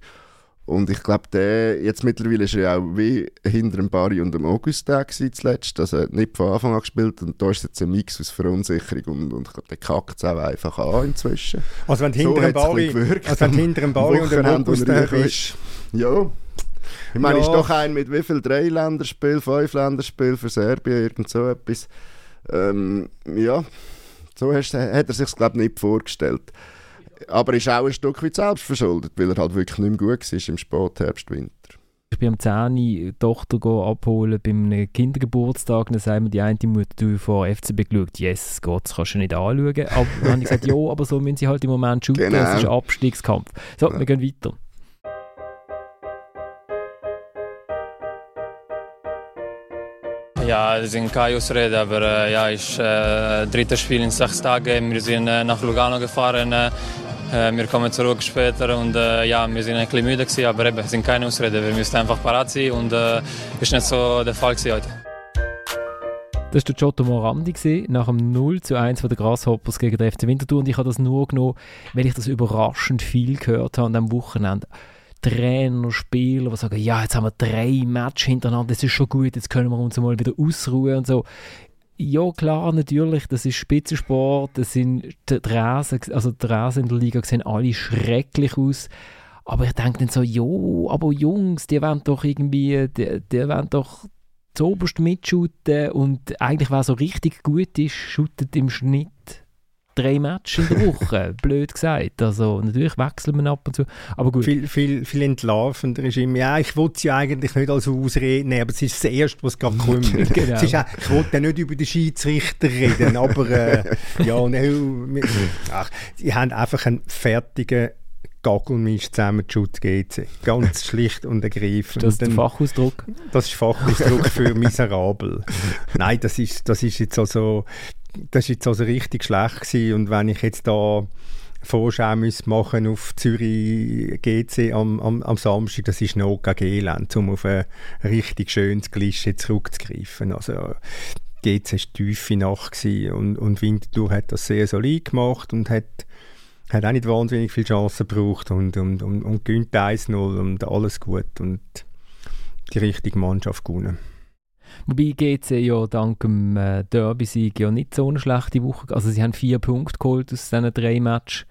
Und ich glaube, der, jetzt mittlerweile ist er ja auch wie hinter dem Barry und dem Augustin zuletzt. Also er hat nicht von Anfang an gespielt und da ist jetzt ein Mix aus Verunsicherung und, und ich glaube, der kackt es auch einfach an inzwischen. Also wenn hinter dem Barry, also wenn hinter dem Barry und dem Augustin bist... Ja. Ich meine, ja. ist doch ein mit wie viel drei Länderspiel, fünf Länderspiel für Serbien, irgend so etwas. Ähm, ja, so hast, hat er sich glaube ich nicht vorgestellt. Aber ist auch ein Stück weit selbst verschuldet, weil er halt wirklich nicht mehr gut war im Spätherbst, Winter. Ich bin am 10 die Tochter abholen bei einem Kindergeburtstag. Dann sagt mir die eine Mutter, du vor FCB geschaut, yes, Gott, das kannst du nicht anschauen. Aber dann habe ich gesagt, ja, aber so müssen sie halt im Moment shooten, genau. es ist ein Abstiegskampf. So, ja. wir gehen weiter. Ja, das sind keine Ausrede, aber äh, ja, ist äh, drittes Spiel in sechs Tagen. Wir sind äh, nach Lugano gefahren. Äh, äh, wir kommen zurück später und äh, ja, wir sind ein bisschen müde gewesen, aber eben, sind keine Ausreden. Wir müssen einfach parat sein und äh, ist nicht so der Fall heute. Das war der Giotto Morandi nach dem 0 zu 1 von den Grasshoppers gegen den FC Winterthur. Und ich habe das nur genommen, weil ich das überraschend viel gehört habe diesem Wochenende. Trainer, Spieler, die sagen, ja, jetzt haben wir drei Matches hintereinander, das ist schon gut, jetzt können wir uns mal wieder ausruhen und so ja klar, natürlich, das ist Spitzensport, das sind die Rasen, also die Rasen in der Liga sehen alle schrecklich aus. Aber ich denke dann so, jo, aber Jungs, die wollen doch irgendwie, die, die wollen doch zuoberst mitschuten und eigentlich, wer so richtig gut ist, shootet im Schnitt drei Matches in der Woche, blöd gesagt. Also natürlich wechseln wir ab und zu, aber gut. Viel, viel, viel entlarvender ist immer, ja, ich wollte sie eigentlich nicht als Ausrede nehmen, aber es ist das Erste, was gerade kommt. genau. es ist auch, ich wollte nicht über den Schiedsrichter reden, aber äh, ja, ne, ach, sie haben einfach einen fertigen Gaggelmisch zusammen Schutz GC. Ganz schlicht und ergreifend. Das ist der Fachausdruck? Das ist Fachausdruck für miserabel. Nein, das ist, das ist jetzt also das war jetzt also richtig schlecht gewesen. und wenn ich jetzt da Vorschau müsste machen auf Zürich GC am, am, am Samstag, das ist noch gegen Elend, um auf ein richtig schönes Klischee zurückzugreifen. Also GC war tiefe Nacht und, und Winterthur hat das sehr solid gemacht und hat, hat auch nicht wahnsinnig viele Chancen gebraucht und, und, und, und gewinnt 1-0 und alles gut und die richtige Mannschaft gewonnen. Wobei GC ja dank dem äh, Derby-Sieg ja nicht so eine schlechte Woche. Also sie haben vier Punkte geholt aus diesen drei Matches.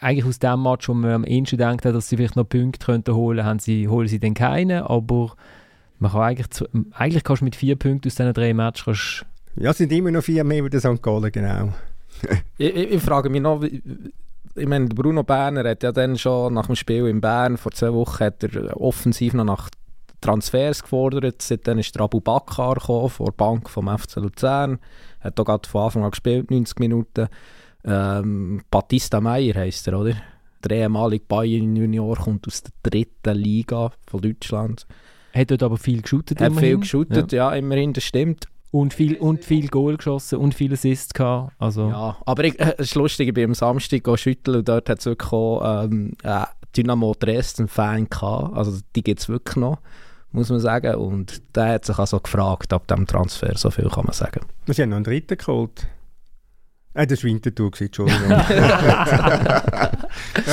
Eigentlich aus dem Match, wo man am ehesten denkt, dass sie vielleicht noch Punkte könnten holen, haben sie, holen sie dann keine. Aber man kann eigentlich, eigentlich kannst du mit vier Punkten aus diesen drei Matches ja, es sind immer noch vier mehr wie der St. Gallen, genau. ich, ich, ich, frage mich noch, ich meine, Bruno Berner hat ja dann schon nach dem Spiel in Bern vor zwei Wochen hat er offensiv noch nach Transfers gefordert. Seitdem ist Abu Bakr gekommen, vor der Bank vom FC Luzern. Er Hat auch gerade von Anfang an gespielt, 90 Minuten. Ähm, Batista Meyer heisst er, oder? Der ehemalige Bayern Junior kommt aus der dritten Liga von Deutschland. Hat dort aber viel geschootet Hat immerhin. viel geschootet, ja. ja, immerhin, das stimmt. Und viel, und viel Goal geschossen und viele Assists gehabt. Also. Ja, aber ich, äh, es ist lustig, ich bin am Samstag schütteln und dort hat es wirklich auch, ähm, äh, Dynamo Dresden-Fan gehabt. Also die gibt es wirklich noch muss man sagen. Und der hat sich also gefragt, ab dem Transfer, so viel kann man sagen. Sie haben noch einen dritten geholt. Äh, das war Winterthur, Entschuldigung. ja,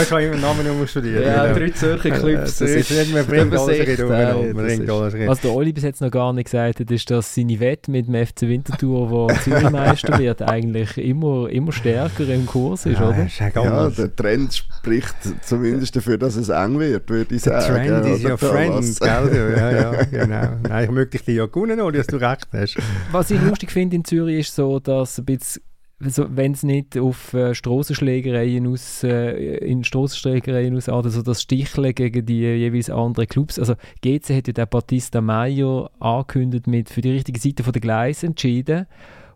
ich habe immer den Namen nur studieren. Ja, genau. drei Zürcher Clips. Das ist nicht, man bringt alles ja, ist- alles wieder. Was der Oli bis jetzt noch gar nicht gesagt hat, ist, dass seine Wette mit dem FC Winterthur, wo Zürichmeister wird, eigentlich immer, immer stärker im Kurs ist, Ja, oder? ist ja Ja, der Trend spricht zumindest dafür, dass es eng wird, würde ich Der sagen. Trend is oder, your friend, gell? Ja, ja, genau. Nein, ich möchte dich ja gewonnen, Oli, dass du recht hast. Was ich lustig finde in Zürich ist so, dass ein bisschen so, wenn es nicht auf äh, Strassenschlägereien aus, äh, in Strassenschlägereien ausartet, so das Sticheln gegen die jeweils anderen Clubs. Also GC hat ja den Batista Mayo angekündigt mit für die richtige Seite von der Gleis entschieden.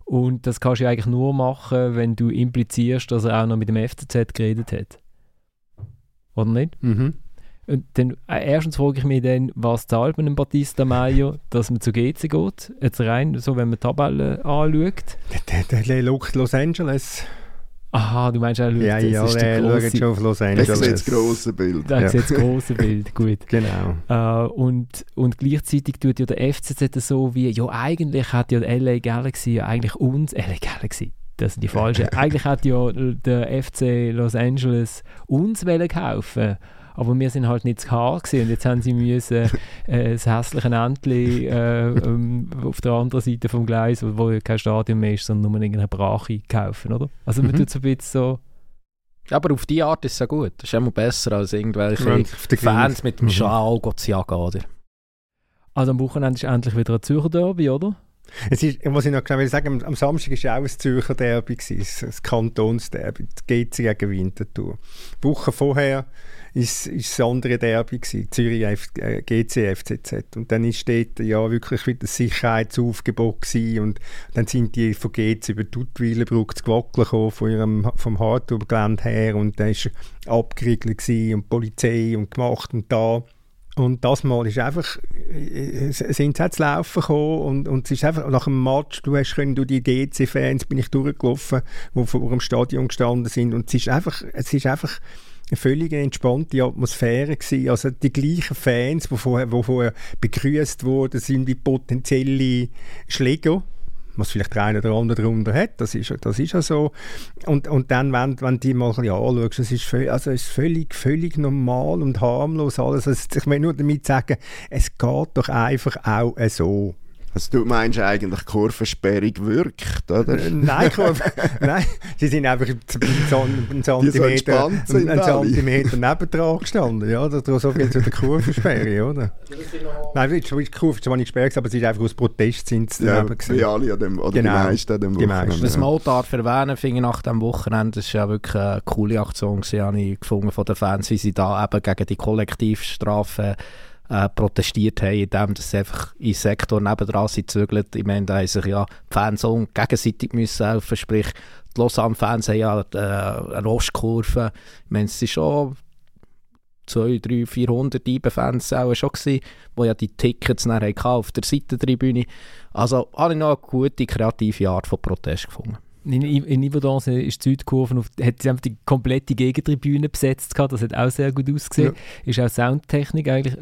Und das kannst du ja eigentlich nur machen, wenn du implizierst, dass er auch noch mit dem FCZ geredet hat. Oder nicht? Mhm. Und dann, äh, erstens frage ich mich dann, was zahlt man einem Batista Mayo, dass man zu GC geht? Jetzt rein, so wenn man die Tabelle anschaut. Der, der, der schaut Los Angeles. Aha, du meinst, er schaut, Ja, das ja, ist der der schaut grosse, schon auf Los Das Angeles. ist jetzt das grosse Bild. da Ja. sieht das grosse Bild, gut. Genau. Äh, und, und gleichzeitig tut ja der FCZ so wie, ja eigentlich hat ja der LA Galaxy ja eigentlich uns, LA Galaxy, das sind die falschen, eigentlich hat ja der FC Los Angeles uns wollen kaufen aber wir sind halt nicht zu Haar gewesen. und jetzt haben sie müssen äh, das hässliche Entli äh, ähm, auf der anderen Seite vom Gleis, wo, ja kein Stadion mehr ist, sondern nur irgendeine Brache kaufen, oder? Also man Mhm. tut so ein bisschen so, Aber auf die Art ist es ja gut. Das ist immer besser als irgendwelche Wenn auf der Fans mit dem Mhm. Schal gehen zu jagen, oder? also am Wochenende ist endlich wieder ein Zürcher Derby, oder? Es ist, was ich noch will sagen, am, am Samstag war ja auch ein Zürcher Derby, gewesen, das Kantonsderby, die GC gegen Winterthur. Die Woche vorher ist, ist das andere Derby, gewesen, Zürich F, äh, GC FCZ. Und dann ist dort ja wirklich wieder Sicherheitsaufgebot und dann sind die von GC über die Duttwilenbrücke zu Glocken gekommen, von ihrem, vom her und dann war abgeriegelt gewesen und Polizei und gemacht und da. Und das Mal ist einfach, äh, sind sie zu laufen gekommen und, und es ist einfach nach dem Match, du hast können, du die GC-Fans bin ich durchgelaufen, die vor dem Stadion gestanden sind und es ist einfach, es ist einfach eine völlig entspannte Atmosphäre gewesen. Also die gleichen Fans, die vorher, die vorher begrüßt wurden, sind wie potenzielle Schläger was vielleicht der eine oder andere darunter hat, das ist, das ist ja so. Und, und dann, wenn, wenn die mal ein anschaust, es ist, völlig, also es ist völlig, völlig normal und harmlos alles. Also ich will nur damit sagen, es geht doch einfach auch so. Also du meinst eigentlich, Kurvensperrung wirkt, oder? Äh, Nein, Kurve, nein, sie sind einfach einen Zentimeter, einen. Zentimeter nebendran gestanden. Ja, da da so viel zu der Kurvensperre, oder? Nein, die Kurve ist zwar nicht gesperrt, aber es ist einfach aus Protest sind sie Ja, daneben gewesen. wie alle an dem, oder Genau. die meisten an dem Die meisten. Wochenende. Man auch darf erwähnen finde ich nach dem Wochenende, das ist ja wirklich eine coole Aktion gewesen, habe ich gefunden von den Fans, wie sie da eben gegen die Kollektivstrafe äh, protestiert haben, indem sie einfach in den Sektor nebendran sind gezügelt. Ich meine, da haben sich ja die Fans gegenseitig müssen helfen, sprich die Lausanne-Fans haben ja äh, eine Ostkurve. Ich meine, es ist schon 200, 300, 400 IBE-Fans schon gewesen, die ja die Tickets dann auf der Seitentribüne. Also ich noch eine gute, kreative Art von Protest gefunden. In, in Yverdon ist die Südkurve, auf, hat sie einfach die komplette Gegentribüne besetzt gehabt. Das hat auch sehr gut ausgesehen. Ist auch Soundtechnik eigentlich,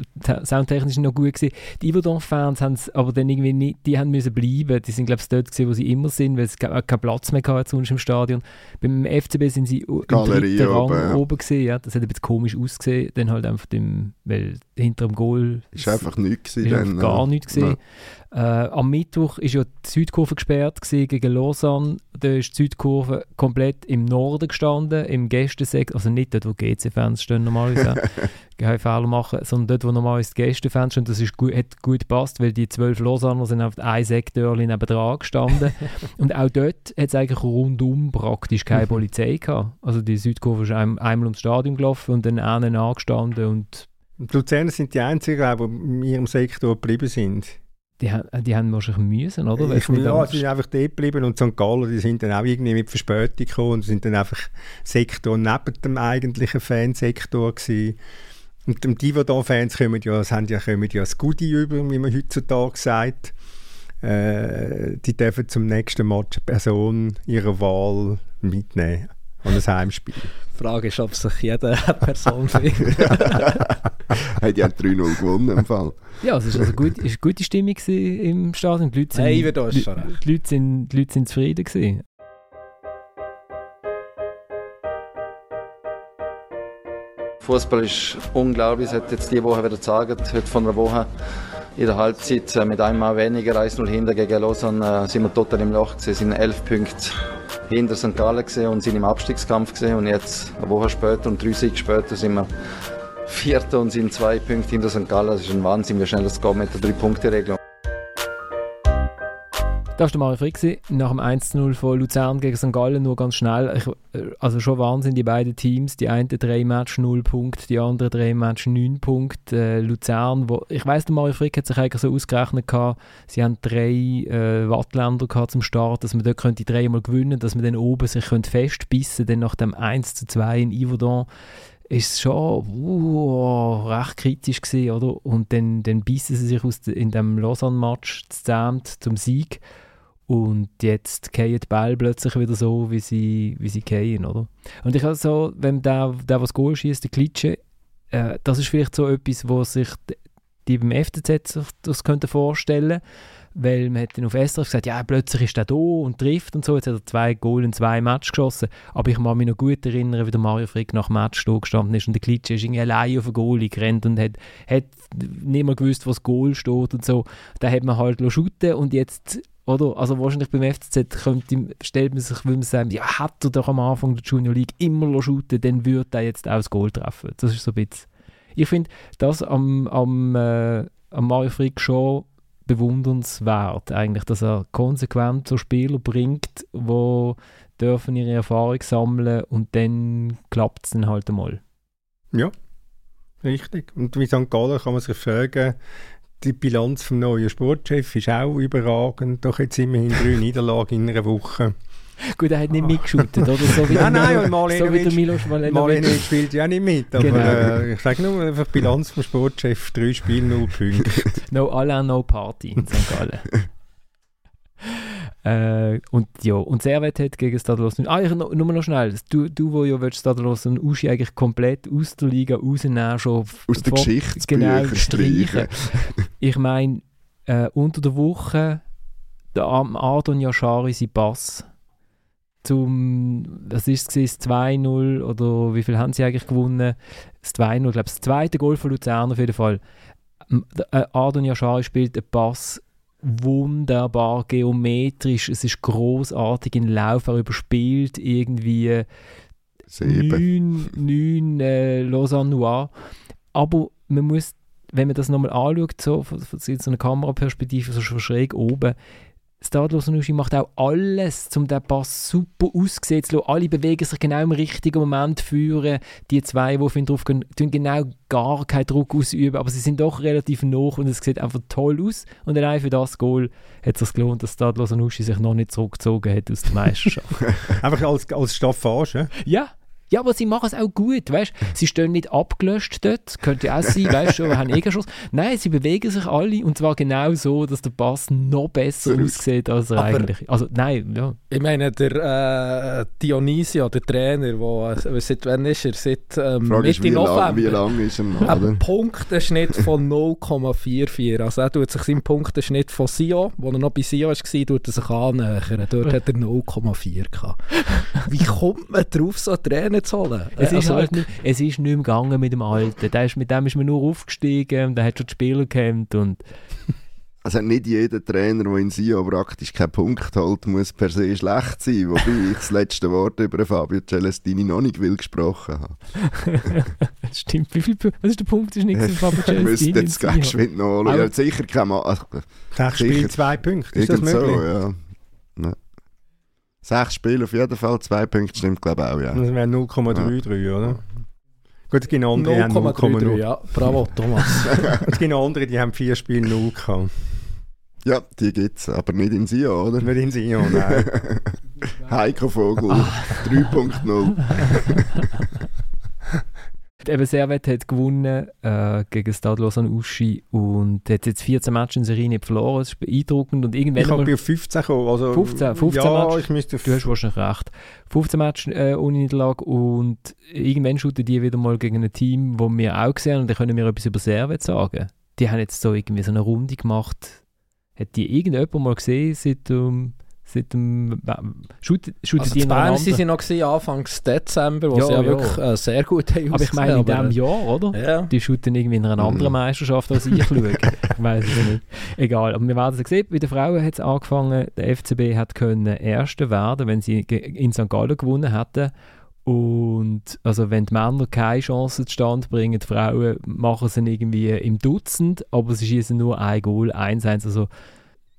soundtechnisch noch gut gewesen. Die Yverdon-Fans haben es aber dann irgendwie nicht, die haben müssen bleiben. Die sind glaube ich dort gewesen, wo sie immer sind, weil es ke- keinen Platz mehr hatte sonst im Stadion. Beim FCB sind sie u- im Galerie dritten Rang oben, ja. oben gewesen. Ja. Das hat ein bisschen komisch ausgesehen. Dann halt einfach dem, weil hinter dem Goal Ist einfach nichts gewesen. dann, gar ja. nichts gesehen. Äh, am Mittwoch ist ja die Südkurve gesperrt gewesen gegen Lausanne. Da ist die Südkurve komplett im Norden gestanden, im Gästensektor, also nicht dort, wo GC-Fans stehen normalerweise, keine Fehler machen, sondern dort, wo normalerweise die Gästefans stehen. Das ist gut, hat gut gepasst, weil die zwölf Lausanner sind auf ein Sektor nebendran gestanden. Und auch dort hat es eigentlich rundum praktisch keine Polizei gehabt. Also die Südkurve ist ein, einmal ums Stadion gelaufen und dann einen angestanden Und die Luzerner sind die einzigen, glaube ich, die in ihrem Sektor geblieben sind. Die, ha- die haben wahrscheinlich müssen, oder? Weil Ich, ja, anders- sie sind einfach dort geblieben und St. Gallen, die sind dann auch irgendwie mit Verspätung gekommen und sind dann einfach Sektor neben dem eigentlichen Fansektor gewesen. Und die Divadon-Fans kommen ja, das haben ja, kommen ja das Goodie über, wie man heutzutage sagt. Äh, die dürfen zum nächsten Match eine Person ihrer Wahl mitnehmen an ein Heimspiel. Die Frage ist, ob sich jede Person findet. hey, die haben 3-0 gewonnen im Fall. Ja, also es war also gut, eine gute Stimmung im Stadion. Die Leute sind, hey, da ist schon recht. Die Leute sind, die Leute sind zufrieden. Gewesen. Fußball ist unglaublich. Es hat jetzt diese Woche wieder gezeigt, heute von einer Woche in der Halbzeit äh, mit einem Mal weniger 1-0 hinter gegen Lausanne äh, sind wir total im Loch Es sind elf Punkte hinter St. Gallen gesehen und sind im Abstiegskampf gesehen und jetzt eine Woche später und drei Siege später sind wir Vierter und sind zwei Punkte hinter St. Gallen. Das ist ein Wahnsinn, wie schnell das geht mit der Drei-Punkte-Regelung. Das war der Mario Frick nach dem 1-0 von Luzern gegen St. Gallen. Nur ganz schnell. Ich, äh, also schon Wahnsinn, die beiden Teams. Die einen drei Match 0 Punkte, die anderen drei Match 9 Punkte. Äh, Luzern, wo, ich weiss, der Mario Frick hat sich eigentlich so ausgerechnet gehabt, sie haben drei äh, Wattländer gehabt zum Start, dass man dort könnte dreimal gewinnen, dass man dann oben sich könnte festbissen, dann nach dem 1 zu 2 in Yverdon ist es schon uh, recht kritisch gewesen, oder? Und dann, dann bissen sie sich aus de, in dem Lausanne-Match zum Sieg. Und jetzt gehen die Ball plötzlich wieder so, wie sie, wie sie gehen, oder? Und ich habe so, wenn der, der was Goal schießt, der Klitsche, äh, das ist vielleicht so etwas, wo sich die beim FCZ sich das könnte vorstellen weil man hat dann auf SRF gesagt, ja, plötzlich ist er da und trifft und so. Jetzt hat er zwei Goal in zwei Matches geschossen. Aber ich kann mich noch gut erinnern, wie der Mario Frick nach dem Match da gestanden ist und der Klitsche ist irgendwie allein auf den Goal gerannt und hat, hat nicht mehr gewusst, was Goal steht und so. Da hat man halt shooten und jetzt oder? Also wahrscheinlich beim FCZ könnte, stellt man sich, will man sagen, ja, hat er doch am Anfang der Junior League immer shooten, dann würde er jetzt auch das Goal treffen. Das ist so ein bisschen... Ich finde das am, am, äh, am Mario Frick schon bewundernswert, eigentlich, dass er konsequent so Spieler bringt, die dürfen ihre Erfahrung sammeln und dann klappt es dann halt einmal. Ja, richtig. Und wie St. Gallen kann man sich fragen, die Bilanz vom neuen Sportchef ist auch überragend. Doch jetzt immerhin drei Niederlagen in einer Woche. Gut, er hat nicht mitgeschootet, oder? So wie nein, nein, und Marlene so Milos Malenovic spielt ja nicht mit. Aber genau. äh, ich sage nur einfach Bilanz vom Sportchef, drei Spiele, null Punkte. no Alain, no Party in St. Gallen. Äh, und ja, und Servet hat gegen Stadlos Ah, ich, nur, noch schnell. Du, du wo ja willst Stadlos und Uschi eigentlich komplett aus der Liga rausnehmen, schon aus der Geschichtsbücher genau, streichen. ich meine, äh, unter der Woche der Adon Yashari sein Pass zum, was ist es, 2-0 oder wie viel haben sie eigentlich gewonnen? Das 2-0, ich glaube, das zweite Goal von Luzern auf jeden Fall. Äh, Adon Yashari spielt einen Pass wunderbar geometrisch, es ist großartig in Lauf, er überspielt irgendwie neun, neun äh, Lausanne Noir. Aber man muss, wenn man das nochmal anschaut, so von, von so einer Kameraperspektive, so schräg oben, Stadlos Nushi macht auch alles, um den Pass super aussehen zu lassen. Alle bewegen sich genau im richtigen Moment führen. Die zwei, die auf ihn drauf gehen, tun genau gar keinen Druck ausüben, aber sie sind doch relativ noch und es sieht einfach toll aus. Und allein für das Goal hat es sich gelohnt, dass Stadlos Nushi sich noch nicht zurückgezogen hat aus der Meisterschaft. einfach als, als Staffage? Ja, ja, aber sie machen es auch gut, weißt Sie stehen nicht abgelöscht dort, könnte auch sein, weißt du, haben eh Schuss. Nein, sie bewegen sich alle und zwar genau so, dass der Pass noch besser aussieht, als er aber eigentlich... Also, nein, ja. Ich meine, der äh, Dionysio, der Trainer, wo, äh, seit wann ist er? Seit ähm, Mitte ist, wie November. Lang, wie lang ist er noch, Ein Punkteschnitt von 0,44. Also er tut sich seinen Punkteschnitt von Sio, wo er noch bei Sio war, tut er sich annähern. Dort hat er 0,4 gehabt. Wie kommt man drauf, so einen Trainer zu holen. Es, ist also, halt nicht, es ist nicht mehr gegangen mit dem Alten. Der ist, mit dem ist man nur aufgestiegen und der hat schon die Spieler gekämpft und also nicht jeder Trainer, der in Sio praktisch keinen Punkt holt, muss per se schlecht sein, wobei ich das letzte Wort über Fabio Celestini noch nicht will gesprochen habe. Stimmt, wie viel, was ist der Punkt ist nicht für Fabio Celestini? Ich müsste jetzt gleich geschwind noch anschauen. Ja, sicher kann man... Also, Sechs Spiele, zwei Punkte, ist das möglich? So, ja. Sechs Spiele auf jeden Fall, zwei Punkte stimmt glaube ich auch, ja. Das wäre 0,33, ja. oder? Gut, es gibt andere, die haben 0,3. Ja, bravo, Thomas. es gibt andere, die haben vier Spiele 0 gehabt. Ja, die gibt es, aber nicht in Sion, oder? Nicht in Sion, nein. Heiko Vogel, 3.0. Eben Servet hat gewonnen äh, gegen Stade an Uschi und hat jetzt 14 Matches in Serie nicht verloren. Das ist beeindruckend. Und irgendwann ich habe auf 15 gekommen. Also, 15, 15 ja, Matches. Ich müsste du hast wahrscheinlich recht. 15 Matches äh, ohne Niederlage und irgendwann shooten die wieder mal gegen ein Team, das wir auch gesehen haben und dann können wir etwas über Servet sagen. Die haben jetzt so irgendwie so eine Runde gemacht. Hat die irgendjemand mal gesehen seit, um, Seit dem... Shootet, shootet also in Bern sind sie noch gewesen, Anfang Dezember, wo ja, sie ja, ja. wirklich äh, sehr gut haben Aber ich meine in diesem Jahr, oder? Ja. Die shooten irgendwie in einer anderen mhm. Meisterschaft als ich schaue. ich weiß es nicht. Egal, aber wir werden es sehen. Bei den Frauen hat es angefangen, der FCB hat können Erste werden, wenn sie in St. Gallen gewonnen hätten. Und also wenn die Männer keine Chance zustande bringen, die Frauen machen sie irgendwie im Dutzend, aber sie schießen nur ein Goal, 1-1. Also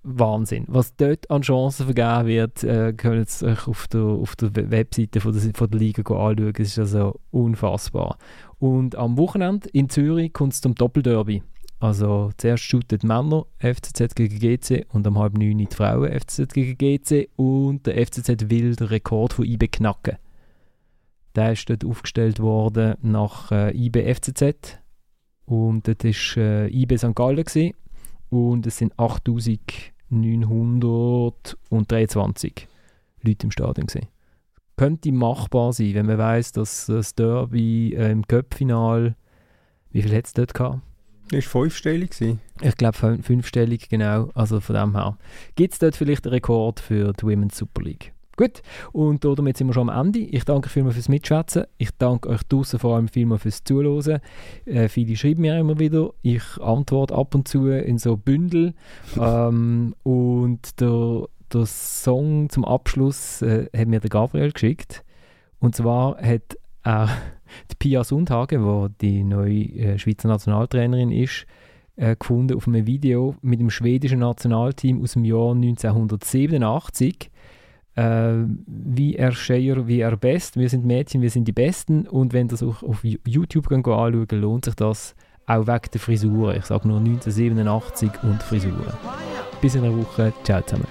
Wahnsinn. Was dort an Chancen vergeben wird, äh, können Sie euch auf der, auf der Webseite von der, von der Liga anschauen. Es ist also unfassbar. Und am Wochenende in Zürich kommt es zum Doppelderby. Also zuerst shooten die Männer FCZ gegen GC und am halb neun die Frauen FCZ gegen GC und der FCZ will den Rekord von IB knacken. Der ist dort aufgestellt worden nach äh, IB FCZ und dort war äh, IB St. Gallen gewesen. und es sind 8000 923 Leute im Stadion gesehen. Könnte machbar sein, wenn man weiß, dass das Derby äh, im Cup-Final, wie viel hat es dort gehabt? Das war fünfstellig. Ich glaube fünfstellig, genau. Also von dem her. Gibt es dort vielleicht einen Rekord für die Women's Super League? Gut, und damit sind wir schon am Ende. Ich danke vielmals fürs Mitschätzen. Ich danke euch draußen vor allem vielmals fürs Zuhören. Äh, viele schreiben mir immer wieder. Ich antworte ab und zu in so Bündel. ähm, und der, der Song zum Abschluss äh, hat mir der Gabriel geschickt. Und zwar hat er die Pia Sundhage, die die neue äh, Schweizer Nationaltrainerin ist, äh, gefunden auf einem Video mit dem schwedischen Nationalteam aus dem Jahr 1987 äh, wie er Share, wie er best. Wir sind Mädchen, wir sind die Besten. Und wenn das auch auf YouTube anschauen, lohnt sich das auch wegen der Frisur. Ich sage nur 1987 und Frisur. Bis in einer Woche. Ciao zusammen.